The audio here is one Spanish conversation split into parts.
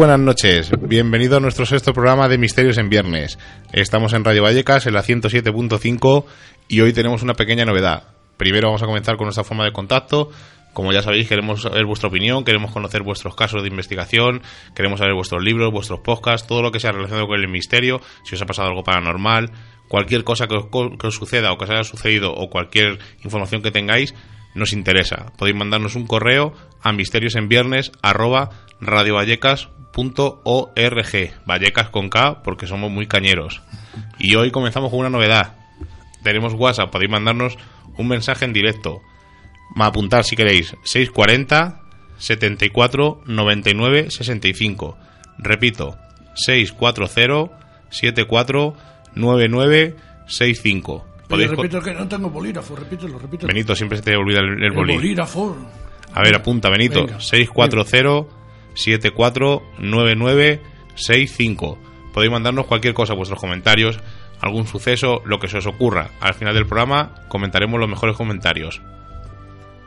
Buenas noches, bienvenido a nuestro sexto programa de Misterios en Viernes. Estamos en Radio Vallecas, en la 107.5 y hoy tenemos una pequeña novedad. Primero vamos a comenzar con nuestra forma de contacto. Como ya sabéis, queremos saber vuestra opinión, queremos conocer vuestros casos de investigación, queremos saber vuestros libros, vuestros podcasts, todo lo que sea relacionado con el misterio, si os ha pasado algo paranormal, cualquier cosa que os, que os suceda o que os haya sucedido o cualquier información que tengáis, nos interesa. Podéis mandarnos un correo a misteriosenviernes@radiovallecas.org. Vallecas con K porque somos muy cañeros. Y hoy comenzamos con una novedad. Tenemos WhatsApp, podéis mandarnos un mensaje en directo. Apuntar si queréis 640 74 99 65. Repito, 640 74 99 65 Podéis repito que no tengo bolígrafo, repítelo, repítelo. Benito, siempre se te olvida el, el bolí. El bolígrafo. A ver, apunta, Benito. Venga. 640-749965. Podéis mandarnos cualquier cosa, vuestros comentarios, algún suceso, lo que se os ocurra. Al final del programa comentaremos los mejores comentarios.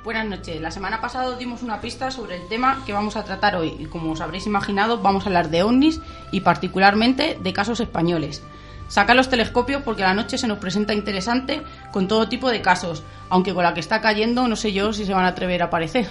Buenas noches. La semana pasada dimos una pista sobre el tema que vamos a tratar hoy y como os habréis imaginado vamos a hablar de ovnis y particularmente de casos españoles. Saca los telescopios porque la noche se nos presenta interesante con todo tipo de casos, aunque con la que está cayendo no sé yo si se van a atrever a aparecer.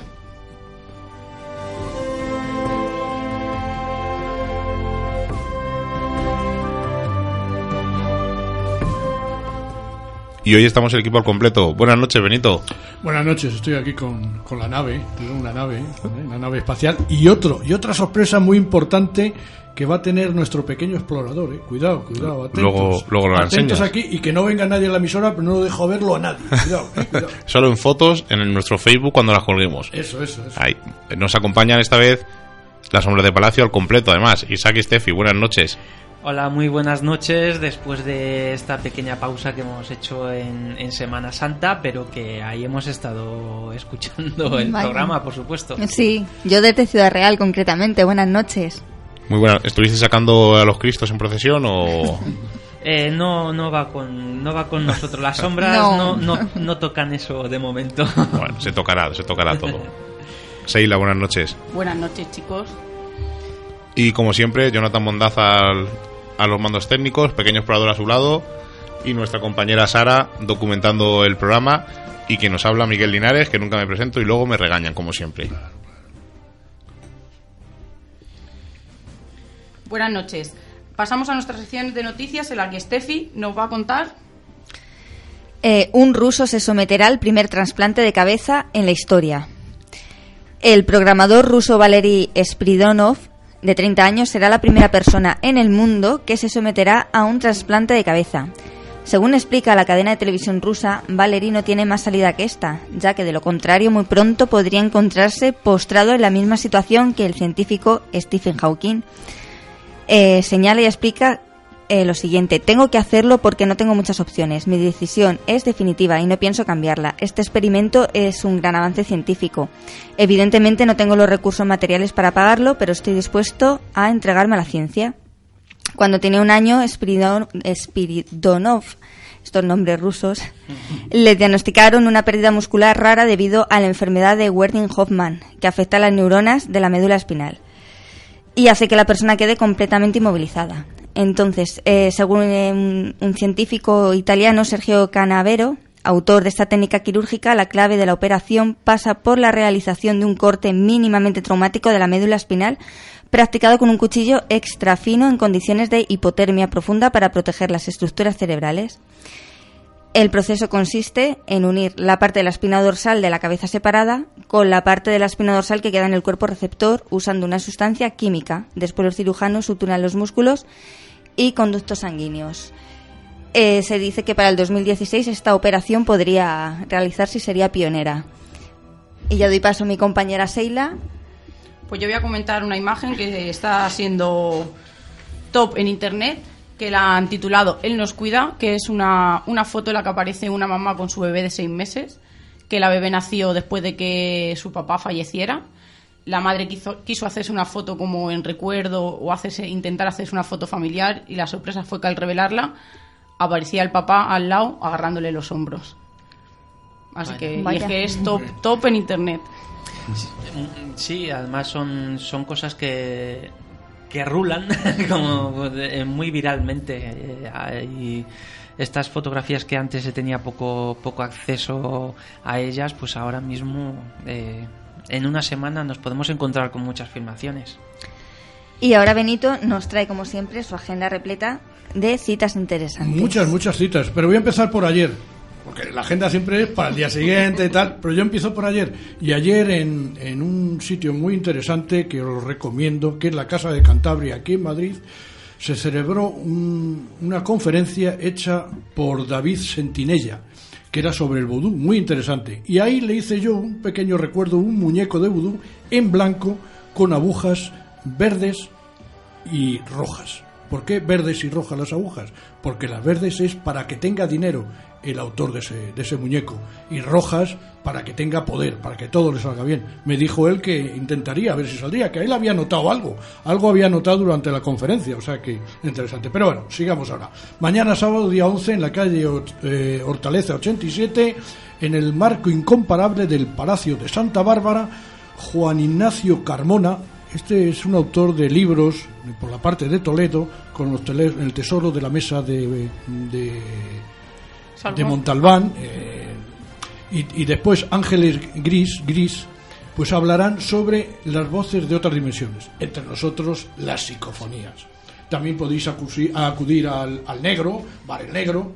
Y hoy estamos el equipo al completo. Buenas noches, Benito. Buenas noches, estoy aquí con, con la nave, tengo una nave, ¿eh? una nave espacial y otro y otra sorpresa muy importante que va a tener nuestro pequeño explorador, ¿eh? cuidado, cuidado, atentos, Luego- luego lo atentos aquí y que no venga nadie a la emisora, pero no lo dejo verlo a nadie, cuidado, ¿eh? cuidado. Solo en fotos en nuestro Facebook cuando las colguemos. Eso, eso, eso. Ahí. Nos acompañan esta vez las hombres de Palacio al completo, además. Isaac y Steffi, buenas noches. Hola, muy buenas noches después de esta pequeña pausa que hemos hecho en, en Semana Santa, pero que ahí hemos estado escuchando el programa, por supuesto. Sí, yo desde Ciudad Real concretamente. Buenas noches. Muy buenas. ¿Estuviste sacando a los Cristos en procesión o...? Eh, no, no va con, no va con nosotros. Las sombras No. no, no, no tocan eso de momento. Bueno, se tocará, se tocará todo. Seila, buenas noches. Buenas noches chicos. Y como siempre, Jonathan Mondaz al- a los mandos técnicos, pequeño explorador a su lado, y nuestra compañera Sara documentando el programa, y quien nos habla Miguel Linares, que nunca me presento y luego me regañan, como siempre. Buenas noches. Pasamos a nuestra sección de noticias en la que Steffi nos va a contar Eh, un ruso se someterá al primer trasplante de cabeza en la historia. El programador ruso Valery Spridonov, de 30 años, será la primera persona en el mundo que se someterá a un trasplante de cabeza. Según explica la cadena de televisión rusa, Valery no tiene más salida que esta, ya que de lo contrario muy pronto podría encontrarse postrado en la misma situación que el científico Stephen Hawking. Eh, señala y explica eh, lo siguiente. Tengo que hacerlo porque no tengo muchas opciones. Mi decisión es definitiva y no pienso cambiarla. Este experimento es un gran avance científico. Evidentemente no tengo los recursos materiales para pagarlo, pero estoy dispuesto a entregarme a la ciencia. Cuando tenía un año, Spiridonov, estos nombres rusos, le diagnosticaron una pérdida muscular rara debido a la enfermedad de Werning-Hoffmann, que afecta a las neuronas de la médula espinal y hace que la persona quede completamente inmovilizada. Entonces, eh, según eh, un, científico italiano, Sergio Canavero, autor de esta técnica quirúrgica, la clave de la operación pasa por la realización de un corte mínimamente traumático de la médula espinal practicado con un cuchillo extra fino en condiciones de hipotermia profunda para proteger las estructuras cerebrales. El proceso consiste en unir la parte de la espina dorsal de la cabeza separada con la parte de la espina dorsal que queda en el cuerpo receptor usando una sustancia química. Después los cirujanos suturan los músculos y conductos sanguíneos. Eh, se dice que para el 2016 esta operación podría realizarse y sería pionera. Y ya doy paso a mi compañera Seila. Pues yo voy a comentar una imagen que está siendo top en internet que la han titulado Él nos cuida, que es una, una foto en la que aparece una mamá con su bebé de seis meses, que la bebé nació después de que su papá falleciera. La madre quiso, quiso hacerse una foto como en recuerdo o hacerse, intentar hacerse una foto familiar y la sorpresa fue que al revelarla aparecía el papá al lado agarrándole los hombros. Así que, y es que es top, top en internet. Sí, además son, son cosas que que rulan como eh, muy viralmente. Eh, y estas fotografías que antes se tenía poco, poco acceso a ellas, pues ahora mismo eh, en una semana nos podemos encontrar con muchas filmaciones. Y ahora Benito nos trae, como siempre, su agenda repleta de citas interesantes. Muchas, muchas citas, pero voy a empezar por ayer porque la agenda siempre es para el día siguiente y tal, pero yo empiezo por ayer. Y ayer en, en un sitio muy interesante que os recomiendo, que es la Casa de Cantabria, aquí en Madrid, se celebró una conferencia hecha por David Sentinella, que era sobre el vudú, muy interesante. Y ahí le hice yo un pequeño recuerdo, un muñeco de vudú en blanco con agujas verdes y rojas. ¿Por qué verdes y rojas las agujas? Porque las verdes es para que tenga dinero el autor de ese, de ese muñeco. Y rojas para que tenga poder, para que todo le salga bien. Me dijo él que intentaría a ver si saldría, que él había notado algo. Algo había notado durante la conferencia, o sea que interesante. Pero bueno, sigamos ahora. Mañana sábado, día 11, en la calle eh, Hortaleza 87, en el marco incomparable del Palacio de Santa Bárbara, Juan Ignacio Carmona, este es un autor de libros por la parte de Toledo con los el tesoro de la mesa de, de de Montalbán eh, y, después Ángeles Gris, Gris, pues hablarán sobre las voces de otras dimensiones, entre nosotros las psicofonías. También podéis acudir, al, negro, Bar el Negro,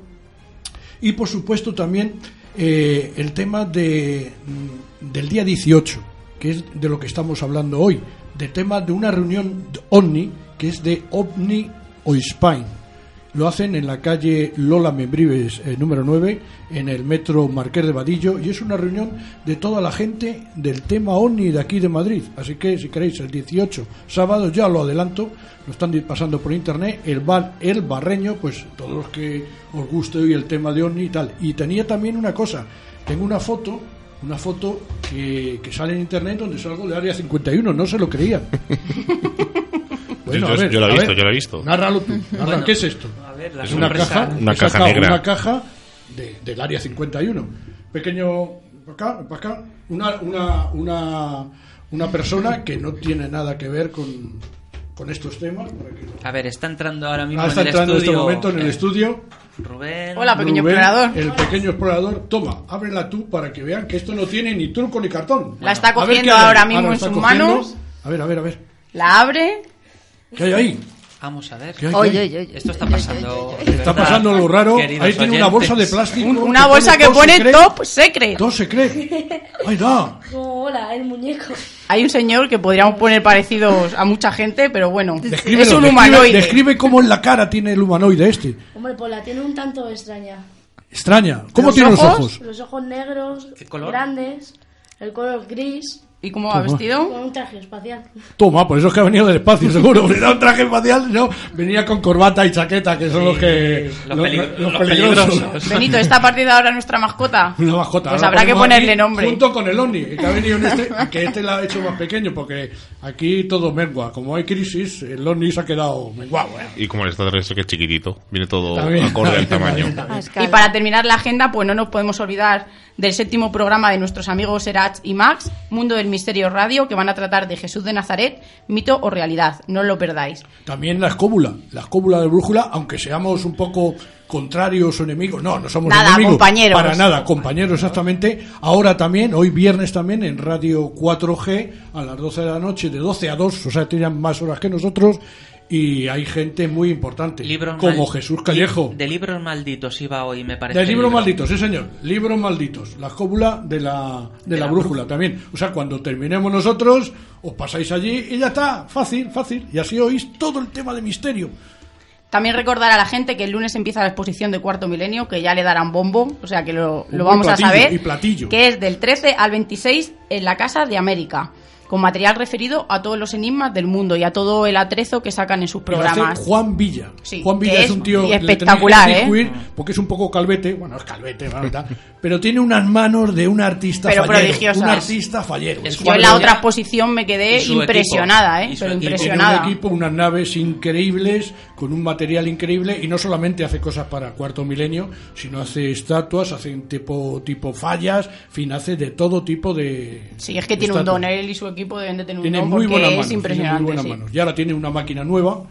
y por supuesto también eh, el tema de, mm, del día 18, que es de lo que estamos hablando hoy, de tema de una reunión OVNI, que es de OVNI o Spain lo hacen en la calle Lola Membrives eh, número 9, en el metro Marqués de Vadillo, y es una reunión de toda la gente del tema ONI de aquí de Madrid. Así que si queréis, el 18, sábado, ya lo adelanto, lo están pasando por internet, el bar El Barreño, pues todos los que os guste hoy el tema de ONI y tal. Y tenía también una cosa, tengo una foto una foto que, que, sale en internet donde salgo de Área 51, no se lo creía. Bueno, yo, lo he visto, yo lo he visto. Nárralo tú. ¿Qué es esto? Es una caja, una caja negra. Una caja de, del área 51. Pequeño, para acá, para acá. Una, una, una, una persona que no tiene nada que ver con, con estos temas. A ver, está entrando ahora mismo ah, está en el entrando estudio. en este momento en el estudio. Rubén. Hola, pequeño explorador. El pequeño explorador. Toma, ábrela tú para que vean que esto no tiene ni truco ni cartón. La está cogiendo ahora mismo en sus manos. A ver, a ver, a ver. La abre. ¿Qué hay ahí? Vamos a ver. Oye, Esto está pasando. Está pasando lo raro. Ahí tiene una bolsa de plástico. una bolsa que pone Top Secret. Top Secret. Ahí da. hola, el muñeco. Hay un señor que podríamos poner parecidos a mucha gente, pero bueno, es un humanoide. Describe cómo en la cara tiene el humanoide este. Hombre, pues la tiene un tanto extraña. Extraña. ¿Cómo tiene los ojos? Los ojos negros, grandes, el color gris. ¿Y cómo va vestido? Con un traje espacial. Toma, por eso es que ha venido del espacio, seguro. Era un traje espacial, no. Venía con corbata y chaqueta, que son los que. los los- peligro- los los peligrosos. peligrosos. Benito, ¿está a partir de ahora nuestra mascota? Una mascota. Pues Ahora habrá que ponemos ponerle aquí nombre. Junto con el Oni, que ha venido en este, que este lo ha hecho más pequeño, porque aquí todo mengua. Como hay crisis, el Oni se ha quedado menguado. ¿eh? Y como el extraterrestre que es chiquitito, viene todo También. acorde al tamaño. A Y para terminar la agenda, pues no nos podemos olvidar del séptimo programa de nuestros amigos Serach y Max, Mundo del Misterio Radio, que van a tratar de Jesús de Nazaret, mito o realidad. No os lo perdáis. También la escóbula, la escóbula de brújula, aunque seamos un poco contrarios o enemigos, no, no somos Nada, enemigos. compañeros. Para nada, compañeros, exactamente. Ahora también, hoy viernes también, en Radio 4G, a las 12 de la noche, de 12 a 2, o sea, tienen más horas que nosotros, y hay gente muy importante, Libros como mal- Jesús Callejo. De libros malditos iba hoy, me parece. De libros libro. malditos, sí señor. Libros malditos. La escóbula de la, de la, brújula también. O sea, cuando terminemos nosotros, os pasáis allí y ya está. Fácil, fácil. Y así oís todo el tema de misterio. También recordar a la gente que el lunes empieza la exposición de Cuarto Milenio, que ya le darán bombo, o sea que lo, lo vamos platillo, a saber. y platillo. Que es del 13 al 26 en la Casa de América, con material referido a todos los enigmas del mundo y a todo el atrezo que sacan en sus programas. Juan Villa. Sí, Juan Villa es, es un tío espectacular, ¿eh? porque es un poco calvete, bueno, es calvete, tal, pero tiene unas manos de un artista Pero fallero, prodigiosas. un artista fallero. Es Yo en la otra exposición me quedé impresionada, equipo. ¿eh? Y su Pero equipo. Y tiene impresionada. un equipo, unas naves increíbles, con un material increíble, y no solamente hace cosas para cuarto milenio, sino hace estatuas, hace un tipo, tipo fallas, en fin, hace de todo tipo de. Sí, es que tiene un estatuas. don, él y su equipo deben de tener un Tiene don muy buenas es manos. tiene impresionante. muy buenas sí. manos. Y ahora tiene una máquina nueva,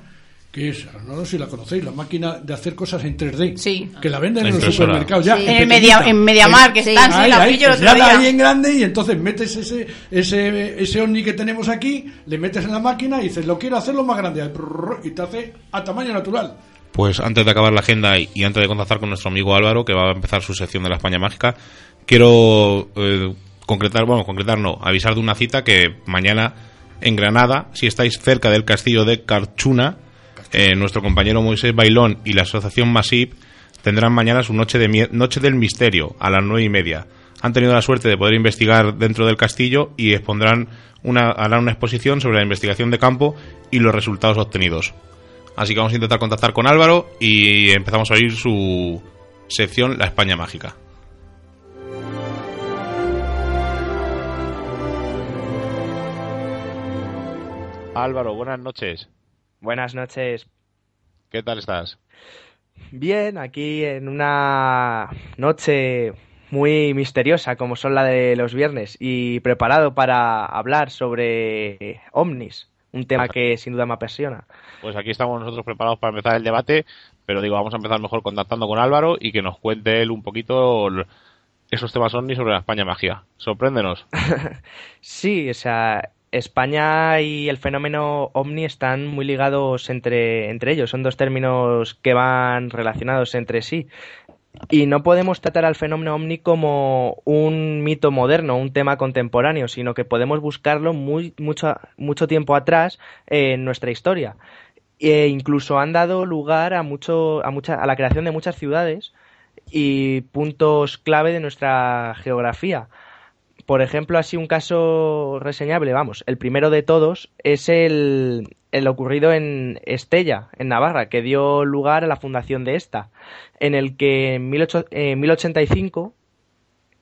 que es, no sé si la conocéis, la máquina de hacer cosas en 3D. Sí. Que la venden La en los supermercados ya. Sí. En. Media, en Mediamar, que Sí. están, sí, Ahí, la ahí, pues otro ya ahí en grande y entonces metes ese, ese, ese ovni que tenemos aquí, le metes en la máquina y dices, lo quiero hacerlo más grande, y te hace a tamaño natural. Pues antes de acabar la agenda y, y antes de contactar con nuestro amigo Álvaro, que va a empezar su sección de la España Mágica, quiero eh, concretar, bueno, concretar no, avisar de una cita que mañana en Granada, si estáis cerca del castillo de Carchuna, eh, nuestro compañero Moisés Bailón y la asociación Masip tendrán mañana su noche, de, noche del misterio a las nueve y media. Han tenido la suerte de poder investigar dentro del castillo y expondrán una, harán una exposición sobre la investigación de campo y los resultados obtenidos. Así que vamos a intentar contactar con Álvaro y empezamos a oír su sección La España Mágica. Álvaro, buenas noches. Buenas noches. ¿Qué tal estás? Bien, aquí en una noche muy misteriosa como son la de los viernes y preparado para hablar sobre ovnis, un tema que sin duda me apasiona. Pues aquí estamos nosotros preparados para empezar el debate, pero digo, vamos a empezar mejor contactando con Álvaro y que nos cuente él un poquito esos temas ovnis sobre la España Magia. Sorpréndenos. Sí, o sea, España y el fenómeno ovni están muy ligados entre, entre ellos, son dos términos que van relacionados entre sí. Y no podemos tratar al fenómeno ovni como un mito moderno, un tema contemporáneo, sino que podemos buscarlo muy, mucho, mucho tiempo atrás en nuestra historia. E incluso han dado lugar a, mucho, a, mucha, a la creación de muchas ciudades y puntos clave de nuestra geografía. Por ejemplo, así un caso reseñable, vamos, el primero de todos es el, el ocurrido en Estella, en Navarra, que dio lugar a la fundación de esta, en el que en 18 en 1085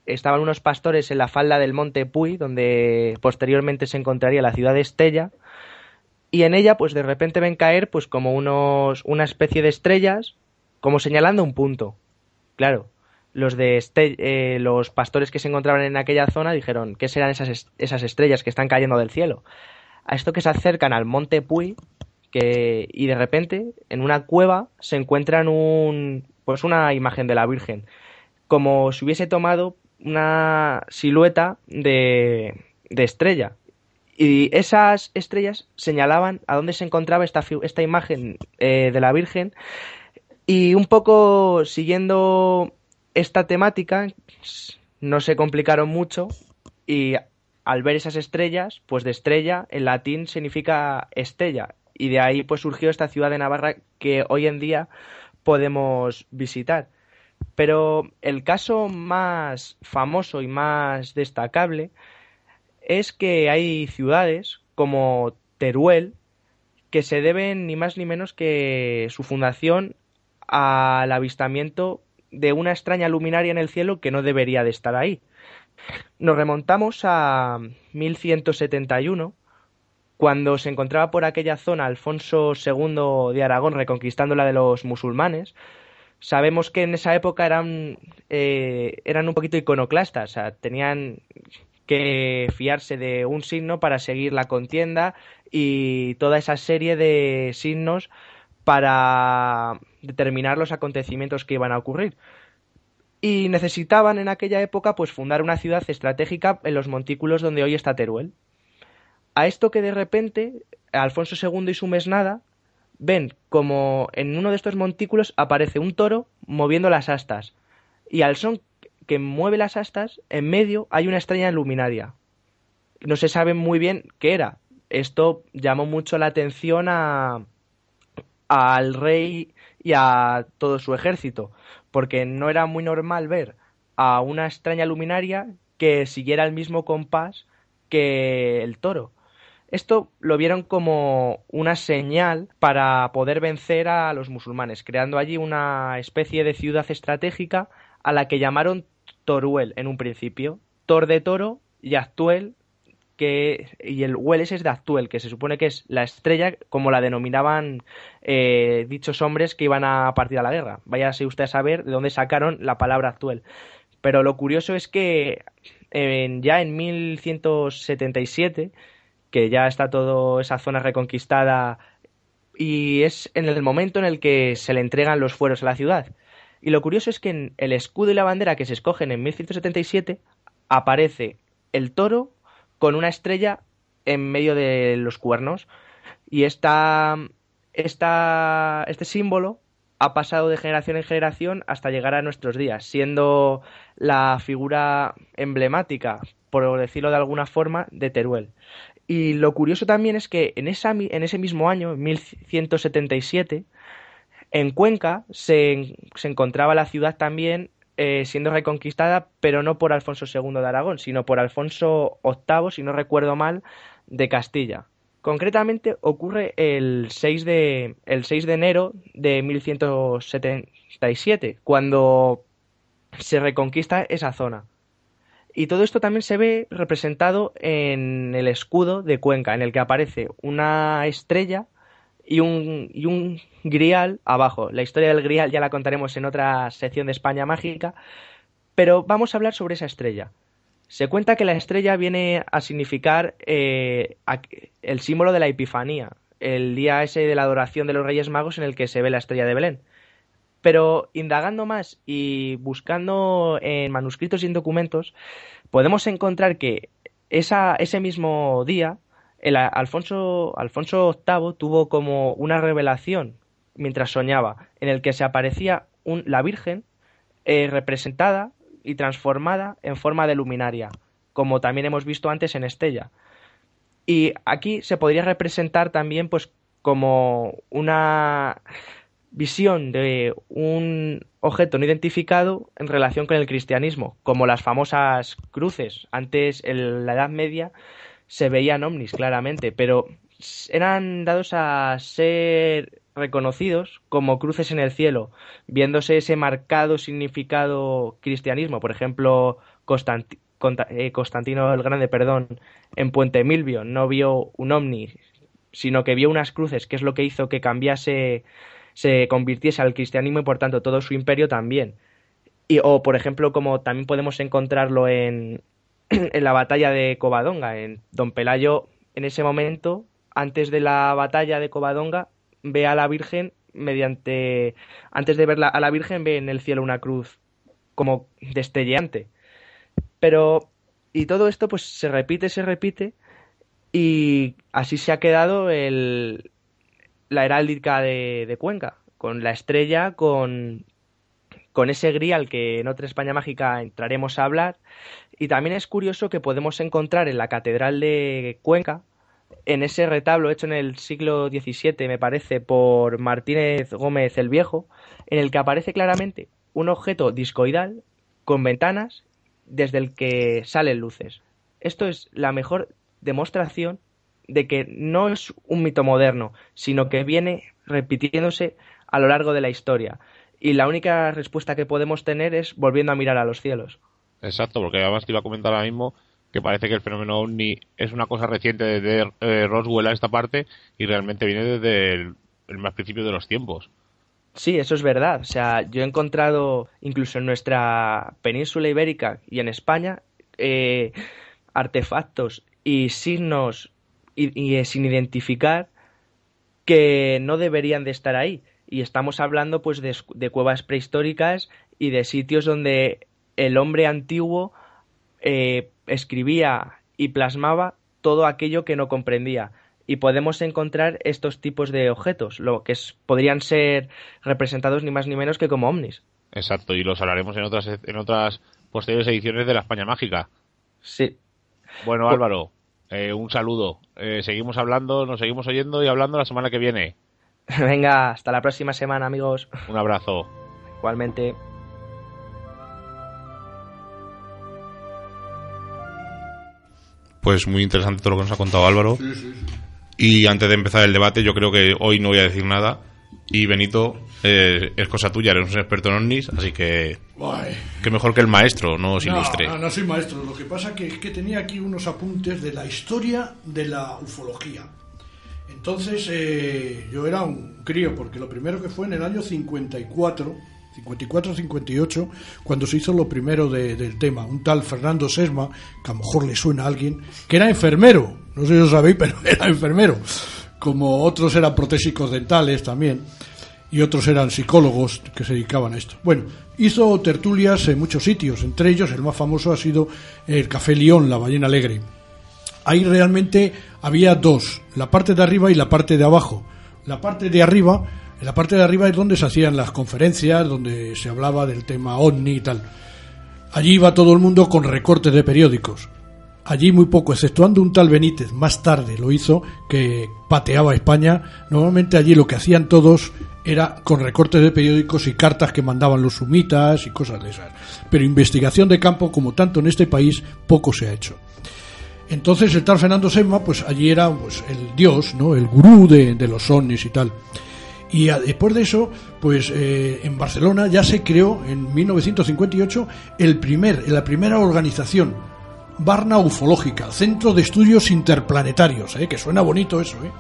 estaban unos pastores en la falda del monte Puy, donde posteriormente se encontraría la ciudad de Estella, y en ella, pues de repente ven caer, pues como unos, una especie de estrellas, como señalando un punto. Claro, los de este- eh, los pastores que se encontraban en aquella zona dijeron, ¿qué serán esas, esas estrellas que están cayendo del cielo? A esto que se acercan al monte Puy, que, y de repente, en una cueva, se encuentran un, pues una imagen de la Virgen, como si hubiese tomado una silueta de, de estrella. Y esas estrellas señalaban a dónde se encontraba esta, esta imagen eh, de la Virgen. Y un poco siguiendo esta temática, s- no se complicaron mucho. Y al ver esas estrellas, pues de estrella en latín significa estella. Y de ahí pues surgió esta ciudad de Navarra que hoy en día podemos visitar. Pero el caso más famoso y más destacable es que hay ciudades como Teruel que se deben ni más ni menos que su fundación al avistamiento de una extraña luminaria en el cielo que no debería de estar ahí. Nos remontamos a 1171, cuando se encontraba por aquella zona Alfonso II de Aragón reconquistando de los musulmanes. Sabemos que en esa época eran, eh, eran un poquito iconoclastas, o sea, tenían que fiarse de un signo para seguir la contienda y toda esa serie de signos para determinar los acontecimientos que iban a ocurrir. Y necesitaban en aquella época pues fundar una ciudad estratégica en los montículos donde hoy está Teruel. A esto que de repente Alfonso II y su mesnada ven como en uno de estos montículos aparece un toro moviendo las astas y al son que mueve las astas en medio hay una estrella luminaria. No se sabe muy bien qué era. Esto llamó mucho la atención a, al rey y a todo su ejército, porque no era muy normal ver a una extraña luminaria que siguiera el mismo compás que el toro. Esto lo vieron como una señal para poder vencer a los musulmanes, creando allí una especie de ciudad estratégica a la que llamaron Toruel en un principio. Tor de toro y Actuel que, y el Welles es de Actuel, que se supone que es la estrella, como la denominaban eh, dichos hombres que iban a partir a la guerra. Váyase usted a saber de dónde sacaron la palabra Actuel. Pero lo curioso es que ya en 1177, que ya está toda esa zona reconquistada, y es en el momento en el que se le entregan los fueros a la ciudad. Y lo curioso es que en el escudo y la bandera que se escogen en 1177 aparece el toro con una estrella en medio de los cuernos. Y esta, esta, este símbolo ha pasado de generación en generación hasta llegar a nuestros días, siendo la figura emblemática, por decirlo de alguna forma, de Teruel. Y lo curioso también es que en, esa, en ese mismo año, 1177, en Cuenca se, se encontraba la ciudad también eh, siendo reconquistada, pero no por Alfonso II de Aragón, sino por Alfonso VIII, si no recuerdo mal, de Castilla. Concretamente ocurre el 6 de, el 6 de enero de 1177, cuando se reconquista esa zona. Y todo esto también se ve representado en el escudo de Cuenca, en el que aparece una estrella y un, y un grial abajo. La historia del grial ya la contaremos en otra sección de España Mágica, pero vamos a hablar sobre esa estrella. Se cuenta que la estrella viene a significar eh, el símbolo de la Epifanía, el día ese de la adoración de los Reyes Magos en el que se ve la estrella de Belén. Pero indagando más y buscando en manuscritos y en documentos, podemos encontrar que esa, ese mismo día el Alfonso, Alfonso VIII tuvo como una revelación mientras soñaba, en el que se aparecía un, la Virgen eh, representada y transformada en forma de luminaria, como también hemos visto antes en Estella. Y aquí se podría representar también pues como una visión de un objeto no identificado en relación con el cristianismo, como las famosas cruces. Antes, en la Edad Media, se veían ovnis claramente, pero eran dados a ser reconocidos como cruces en el cielo, viéndose ese marcado significado cristianismo. Por ejemplo, eh, Constantino el Grande, perdón, en Puente Milvio no vio un ovni, sino que vio unas cruces, que es lo que hizo que cambiase, se convirtiese al cristianismo y por tanto todo su imperio también. Y, o, por ejemplo, como también podemos encontrarlo en, en la batalla de Covadonga. En Don Pelayo, en ese momento, antes de la batalla de Covadonga, ve a la Virgen mediante. Antes de ver a la Virgen, ve en el cielo una cruz como destelleante. Pero. Y todo esto, pues se repite, se repite. Y así se ha quedado el, la heráldica de, de Cuenca, con la estrella, con, con ese grial que en otra España Mágica entraremos a hablar. Y también es curioso que podemos encontrar en la Catedral de Cuenca, en ese retablo hecho en el siglo XVII, me parece, por Martínez Gómez el Viejo, en el que aparece claramente un objeto discoidal con ventanas desde el que salen luces. esto es la mejor demostración de que no es un mito moderno, sino que viene repitiéndose a lo largo de la historia. Y la única respuesta que podemos tener es volviendo a mirar a los cielos. Exacto, porque además te iba a comentar ahora mismo que parece que el fenómeno ovni es una cosa reciente de eh, Roswell a esta parte y realmente viene desde el, más principio de los tiempos. Sí, eso es verdad. O sea, yo he encontrado incluso en nuestra península ibérica y en España eh, artefactos y signos y, y, sin identificar que no deberían de estar ahí. Y estamos hablando pues de, de cuevas prehistóricas y de sitios donde el hombre antiguo eh, escribía y plasmaba todo aquello que no comprendía. Y podemos encontrar estos tipos de objetos, lo que podrían ser representados ni más ni menos que como ovnis. Exacto, y los hablaremos en otras, en otras posteriores ediciones de la España Mágica. Sí. Bueno, Álvaro, eh, un saludo. Eh, seguimos hablando, nos seguimos oyendo y hablando la semana que viene. Venga, hasta la próxima semana, amigos. Un abrazo. Igualmente. Pues muy interesante todo lo que nos ha contado Álvaro. Y antes de empezar el debate, yo creo que hoy no voy a decir nada. Y Benito, eh, es cosa tuya, eres un experto en ovnis, así que. Que mejor que el maestro, no os ilustre. No, no soy maestro. Lo que pasa que es que tenía aquí unos apuntes de la historia de la ufología. Entonces, eh, yo era un crío, porque lo primero que fue en el año 54 54-58, cuando se hizo lo primero del tema. Un tal Fernando Sesma, que a lo mejor le suena a alguien, que era enfermero, no sé si lo sabéis, pero era enfermero, como otros eran protésicos dentales también, y otros eran psicólogos que se dedicaban a esto. Bueno, hizo tertulias en muchos sitios, entre ellos el más famoso ha sido el Café León, la ballena alegre. Ahí realmente había dos, la parte de arriba y la parte de abajo. La parte de arriba en la parte de arriba es donde se hacían las conferencias, donde se hablaba del tema OVNI y tal. Allí iba todo el mundo con recortes de periódicos. Allí muy poco, exceptuando un tal Benítez, más tarde lo hizo, que pateaba España. Normalmente allí lo que hacían todos era con recortes de periódicos y cartas que mandaban los sumitas y cosas de esas. Pero investigación de campo, como tanto en este país, poco se ha hecho. Entonces el tal Fernando Sema, pues allí era pues, el dios, ¿no? el gurú de, de los ovnis y tal. Y después de eso, pues eh, en Barcelona ya se creó en 1958 el primer, la primera organización, Barna Ufológica, Centro de Estudios Interplanetarios, eh, que suena bonito eso, eh,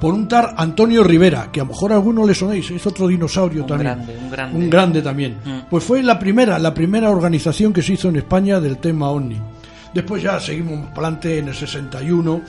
por un tal Antonio Rivera, que a lo mejor a alguno le sonéis, es otro dinosaurio un también. Grande, un grande. Un grande también. Mm. Pues fue la primera, la primera organización que se hizo en España del tema OVNI. Después ya seguimos para adelante en el 61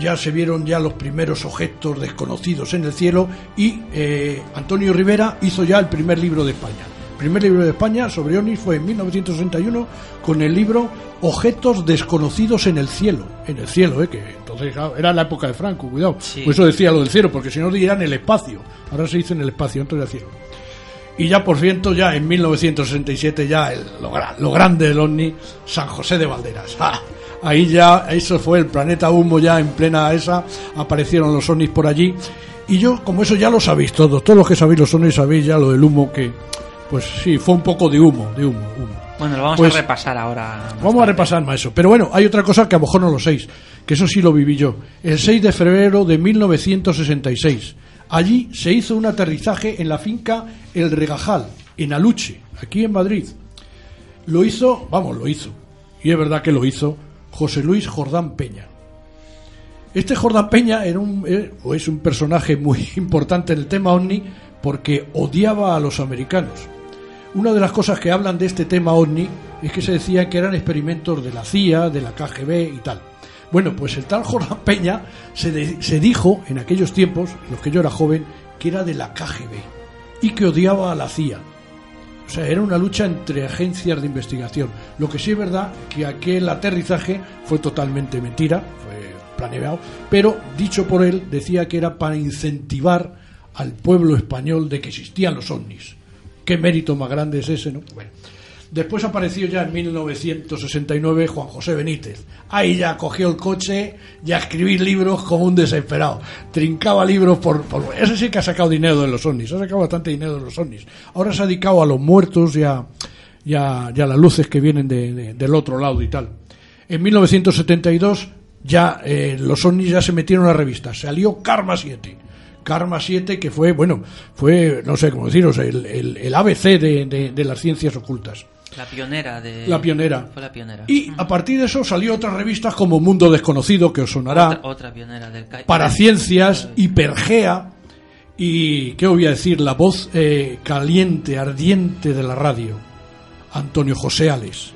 ya se vieron ya los primeros objetos desconocidos en el cielo y eh, Antonio Rivera hizo ya el primer libro de España. El primer libro de España sobre ONI fue en 1961 con el libro Objetos desconocidos en el cielo. En el cielo, ¿eh? que entonces era la época de Franco, cuidado. Por eso decía lo del cielo, porque si no dirían el espacio. Ahora se dice en el espacio, antes del cielo. Y ya por ciento, ya en 1967, ya el, lo, lo, grande del OVNI, San José de Valderas. ¡Ah! ahí ya, eso fue el planeta humo ya en plena esa, aparecieron los ovnis por allí. Y yo, como eso ya lo sabéis todos, todos los que sabéis los ovnis sabéis ya lo del humo que, pues sí, fue un poco de humo, de humo, humo. Bueno, lo vamos Pues- a repasar ahora. Vamos a repasar más eso. Pero bueno, hay otra cosa que a lo mejor no lo sabéis, que eso sí lo viví yo. El 6 de febrero de 1966. Allí se hizo un aterrizaje en la finca El Regajal, en Aluche, aquí en Madrid. Lo hizo, vamos, lo hizo. Y es verdad que lo hizo José Luis Jordán Peña. Este Jordán Peña era un, eh, es un personaje muy importante en el tema OVNI porque odiaba a los americanos. Una de las cosas que hablan de este tema OVNI es que se decía que eran experimentos de la CIA, de la KGB y tal. Bueno, pues el tal Jordán Peña se, de- se dijo en aquellos tiempos, en los que yo era joven, que era de la KGB y que odiaba a la CIA. O sea, era una lucha entre agencias de investigación. Lo que sí es verdad que aquel aterrizaje fue totalmente mentira, fue planeado, pero dicho por él decía que era para incentivar al pueblo español de que existían los ovnis. ¿Qué mérito más grande es ese, no? Bueno. Después apareció ya en 1969 Juan José Benítez. Ahí ya cogió el coche y a escribir libros como un desesperado. Trincaba libros por, por... Ese sí que ha sacado dinero de los ovnis. Ha sacado bastante dinero de los ovnis. Ahora se ha dedicado a los muertos y a, y a- las luces que vienen de- de- del otro lado y tal. En 1972 ya eh, los ovnis ya se metieron a la revista. Salió Karma 7. Karma 7 que fue, bueno, fue, no sé cómo deciros, el, el- ABC de- de las ciencias ocultas. La pionera de... La pionera. Fue la pionera. Y a partir de eso salió otras revistas como Mundo Desconocido, que os sonará. Otra, otra pionera del... ca- Paraciencias, Hipergea y, ¿qué voy a decir? La voz eh, caliente, ardiente de la radio, Antonio José Ales.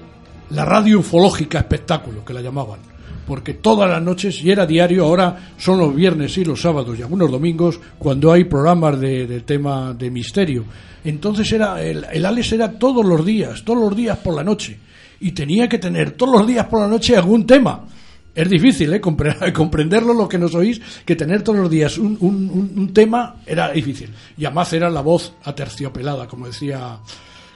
La radio ufológica espectáculo, que la llamaban. Porque todas las noches, y era diario, ahora son los viernes y los sábados y algunos domingos, cuando hay programas de, de tema de misterio. Entonces era el, el Ales era todos los días, todos los días por la noche. Y tenía que tener todos los días por la noche algún tema. Es difícil, ¿eh? Compre- comprenderlo lo que nos oís, que tener todos los días un- un- un tema era difícil. Y además era la voz aterciopelada, como decía,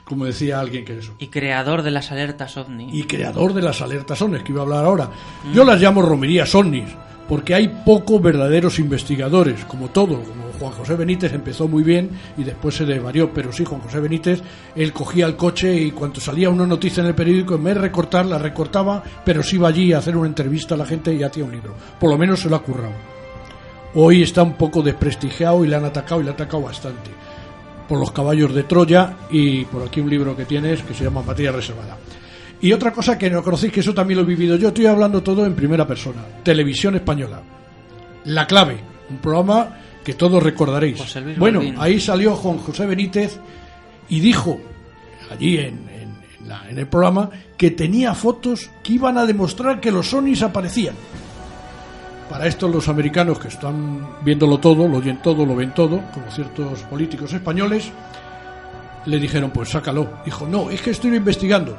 como decía alguien que eso. Y creador de las alertas ovni. Y creador de las alertas ovnis, que iba a hablar ahora. Yo las llamo romerías ovnis, porque hay pocos verdaderos investigadores, como todo. Como Juan José Benítez empezó muy bien y después se desvarió, pero sí, Juan José Benítez, él cogía el coche y cuando salía una noticia en el periódico, en vez de recortar, la recortaba, pero sí iba allí a hacer una entrevista a la gente y hacía un libro. Por lo menos se lo ha currado. Hoy está un poco desprestigiado y le han atacado y le han atacado bastante. Por los caballos de Troya y por aquí un libro que tienes que se llama Materia Reservada. Y otra cosa que no conocéis, que eso también lo he vivido yo, estoy hablando todo en primera persona. Televisión española. La clave, un programa que todos recordaréis. Bueno, ahí salió Juan José Benítez y dijo, allí en, en- en la- en el programa, que tenía fotos que iban a demostrar que los Sonis aparecían. Para esto los americanos que están viéndolo todo, lo oyen todo, lo ven todo, como ciertos políticos españoles, le dijeron, pues sácalo. Dijo, no, es que estoy investigando.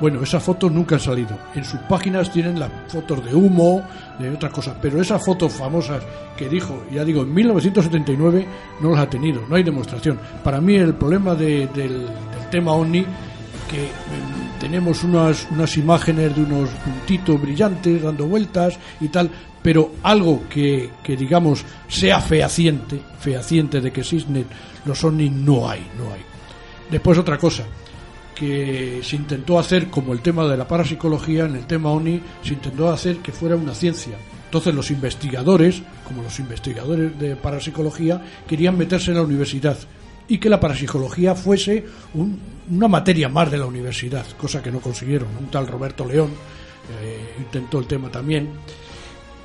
Bueno, esas fotos nunca han salido. En sus páginas tienen las fotos de humo, de otras cosas, pero esas fotos famosas que dijo, ya digo, en 1979 no las ha tenido, no hay demostración. Para mí el problema de- del, tema OVNI, que mm, tenemos unas, unas imágenes de unos puntitos brillantes dando vueltas y tal, pero algo que, que digamos sea fehaciente, fehaciente de que existen los OVNI no hay, no hay. Después otra cosa, que se intentó hacer como el tema de la parapsicología, en el tema ONI, se intentó hacer que fuera una ciencia. Entonces los investigadores, como los investigadores de parapsicología, querían meterse en la universidad y que la parapsicología fuese un- una materia más de la universidad, cosa que no consiguieron. Un tal Roberto León eh, intentó el tema también.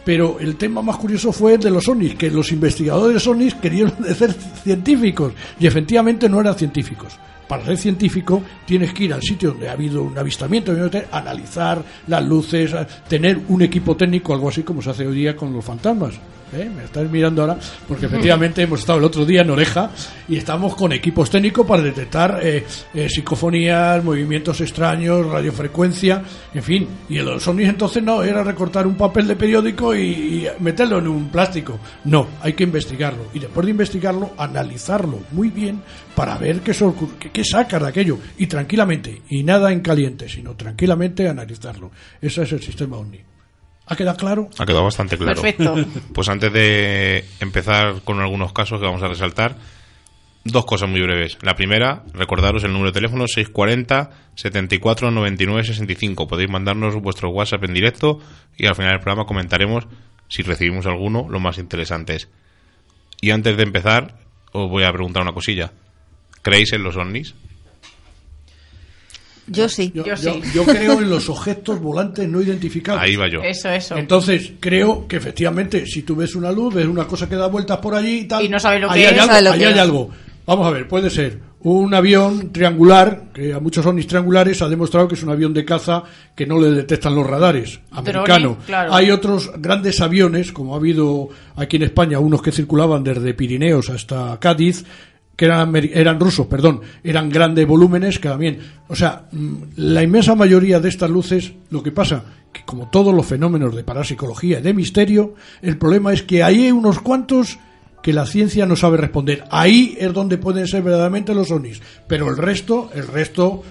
Pero el tema más curioso fue el de los ONIs, que los investigadores ONIs querían ser científicos y efectivamente no eran científicos. Para ser científico tienes que ir al sitio donde ha habido un avistamiento, analizar las luces, tener un equipo técnico, algo así como se hace hoy día con los fantasmas. ¿Eh? Me estás mirando ahora, porque efectivamente hemos estado el otro día en Oreja y estamos con equipos técnicos para detectar eh, eh, psicofonías, movimientos extraños, radiofrecuencia, en fin. Y en los ovnis entonces no, era recortar un papel de periódico y, meterlo en un plástico. No, hay que investigarlo. Y después de investigarlo, analizarlo muy bien para ver qué, qué, qué saca de aquello. Y tranquilamente, y nada en caliente, sino tranquilamente analizarlo. Ese es el sistema OVNI. ¿Ha quedado claro? Ha quedado bastante claro. Perfecto. Pues antes de empezar con algunos casos que vamos a resaltar, dos cosas muy breves. La primera, recordaros el número de teléfono 640 74 99 65. Podéis mandarnos vuestro WhatsApp en directo y al final del programa comentaremos si recibimos alguno, los más interesantes. Y antes de empezar, os voy a preguntar una cosilla. ¿Creéis en los ovnis? Yo sí. Yo, sí. yo creo en los objetos volantes no identificados. Ahí va yo. Eso, eso. Entonces, creo que efectivamente, si tú ves una luz, ves una cosa que da vueltas por allí y tal. Y no sabes lo que ahí es. algo, lo que hay es. algo. Vamos a ver, puede ser un avión triangular, que a muchos ovnis triangulares ha demostrado que es un avión de caza que no le detectan los radares, americano. claro. Hay otros grandes aviones, como ha habido aquí en España, unos que circulaban desde Pirineos hasta Cádiz, que eran, ameri- eran rusos, perdón, eran grandes volúmenes que también, o sea, mm, la inmensa mayoría de estas luces, lo que pasa, que como todos los fenómenos de parapsicología y de misterio, el problema es que hay unos cuantos que la ciencia no sabe responder. Ahí es donde pueden ser verdaderamente los ovnis, pero el resto, el resto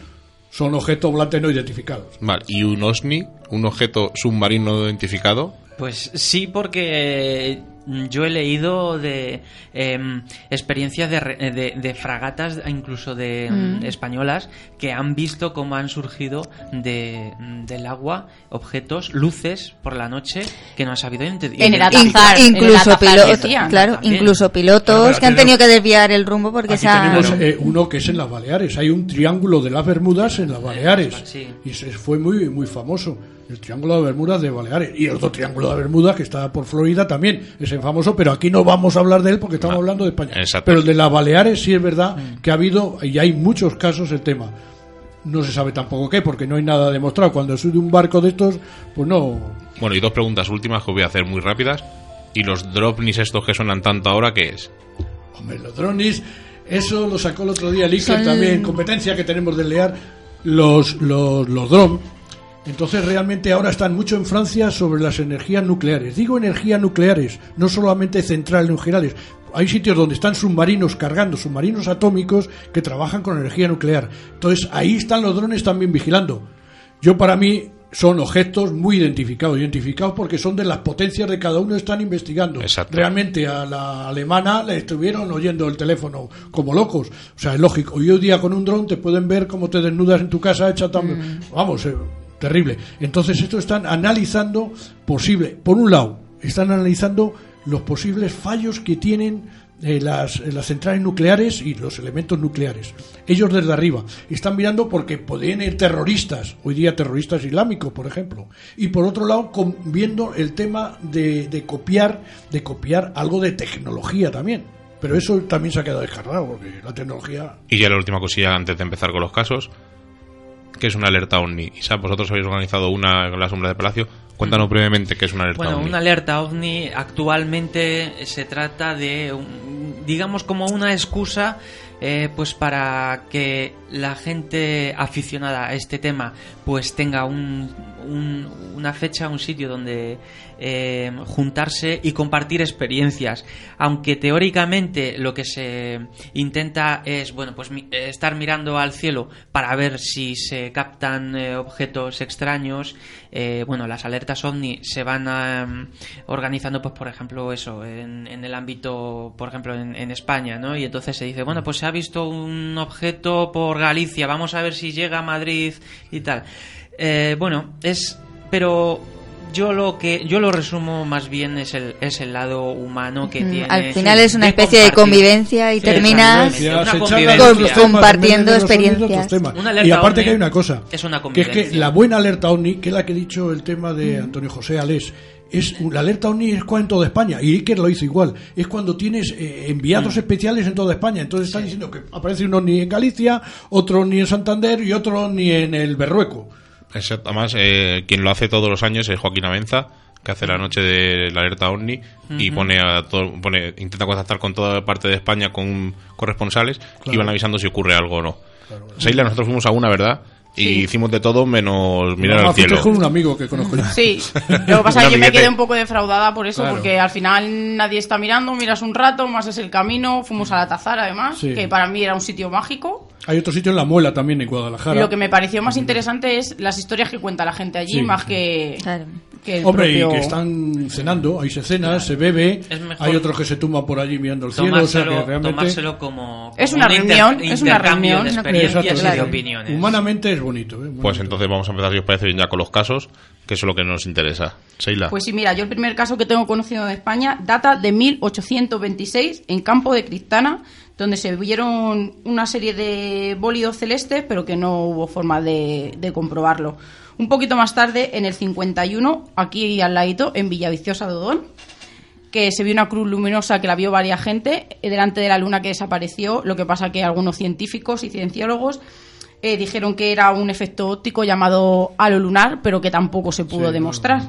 son objetos volantes no identificados. Vale, ¿y un OSNI? ¿Un objeto submarino no identificado? Pues sí, porque yo he leído de em, experiencias de, re- de- de fragatas, incluso de mm, Mm. españolas, que han visto cómo han surgido de, mm, del agua objetos, luces por la noche que no han sabido identi- En el identificar. Atazar, en el incluso pilotos, decían. claro, También. incluso pilotos Claro, que han tenido que desviar el rumbo porque se ha- tenemos eh, uno que es en las Baleares. Hay un triángulo de las Bermudas en las Baleares. sí. Y se fue muy, muy famoso. El triángulo de Bermudas de Baleares. Y el otro triángulo de Bermudas que está por Florida también. Es famoso, pero aquí no vamos a hablar de él porque estamos No. hablando de España. Exacto. Pero el de las Baleares sí es verdad Mm. que ha habido, y hay muchos casos el tema. No se sabe tampoco qué, porque no hay nada demostrado. Cuando sube un barco de estos, pues no, Bueno, y dos preguntas últimas que os voy a hacer muy rápidas. ¿Y los dropnis estos que suenan tanto ahora qué es? Hombre, los drones, eso lo sacó el otro día el Iker también, competencia que tenemos de lear, los, los, los drones. Entonces realmente ahora están mucho en Francia sobre las energías nucleares. Digo energías nucleares, no solamente centrales nucleares. Hay sitios donde están submarinos cargando, submarinos atómicos que trabajan con energía nuclear. Entonces ahí están los drones también vigilando. Yo para mí son objetos muy identificados, identificados porque son de las potencias de cada uno están investigando. Exacto. Realmente a la alemana le estuvieron oyendo el teléfono como locos. O sea, es lógico. Hoy día con un dron te pueden ver cómo te desnudas en tu casa hecha tan... Vamos, eh, terrible. Entonces esto están analizando posible, por un lado, están analizando los posibles fallos que tienen eh, las, eh, las centrales nucleares y los elementos nucleares. Ellos desde arriba están mirando porque podrían ir terroristas, hoy día terroristas islámicos, por ejemplo. Y por otro lado, con- viendo el tema de, de copiar, de copiar algo de tecnología también. Pero eso también se ha quedado descargado, porque la tecnología Y ya la última cosilla antes de empezar con los casos, que es una alerta OVNI. Isa, vosotros habéis organizado una con la sombra de Palacio. Cuéntanos brevemente qué es una alerta Bueno, OVNI. una alerta ovni actualmente se trata de, digamos, como una excusa, eh, pues para que la gente aficionada a este tema, pues tenga un, un- una fecha, un sitio donde eh, juntarse y compartir experiencias. Aunque teóricamente lo que se intenta es, bueno, pues estar mirando al cielo para ver si se captan eh, objetos extraños. eh, bueno, las alertas ovni se van organizando, pues por ejemplo, eso, en, en el ámbito, por ejemplo, en, en España, ¿no? Y entonces se dice, bueno, pues se ha visto un objeto por Galicia, vamos a ver si llega a Madrid y tal. Eh, bueno, es, pero yo lo que yo lo resumo más bien es el es el lado humano que Mm, tiene al final es una de especie de convivencia y Sí, temas, compartiendo experiencias. Y aparte ovni que hay una cosa, es una que es que convivencia. la buena alerta OVNI, que es la que he dicho el tema de Antonio José Alés, es la alerta OVNI es en toda España y Iker lo hizo igual. Es cuando tienes eh, enviados especiales en toda España. Entonces están diciendo que aparece un OVNI en Galicia, otro OVNI en Santander y otro OVNI en el Berrueco. Exacto. Además, eh, quien lo hace todos los años es Joaquín Avenza, que hace la noche de la alerta OVNI y pone a todo, pone, intenta contactar con toda parte de España con corresponsales y van avisando si ocurre algo o no. Seila, nosotros fuimos a una, ¿verdad? Y Sí. hicimos de todo menos mirar al cielo. con un amigo que conozco yo. Sí, lo que pasa es que yo me quedé un poco defraudada por eso, Claro. porque al final nadie está mirando, miras un rato, más es el camino, fuimos a la Tazar además, Sí. que para mí era un sitio mágico. Hay otro sitio en La Muela también, en Guadalajara. Lo que me pareció más interesante es las historias que cuenta la gente allí, Sí. más que, Claro. que el Hombre, propio... y que están cenando, hay se cena, se bebe, hay otros que se tumban por allí mirando el cielo, o sea Tomárselo, que realmente... tomárselo como, Es una un reunión, inter- es una reunión, de una- experiencias Exacto, y de claro. opiniones. Humanamente es bonito. ¿eh? Pues entonces vamos a empezar, si os parece bien, ya con los casos, que eso es lo que nos interesa. Seila. Pues sí, mira, yo el primer caso que tengo conocido de España data de 1826 en Campo de Cristana, donde se vieron una serie de bólidos celestes, pero que no hubo forma de, de comprobarlo. Un poquito más tarde, en el 51, aquí al ladito, en Villaviciosa de Odón, que se vio una cruz luminosa que la vio varias gente eh, delante de la luna que desapareció. Lo que pasa que algunos científicos y cienciólogos eh, dijeron que era un efecto óptico llamado halo lunar, pero que tampoco se pudo Sí, demostrar.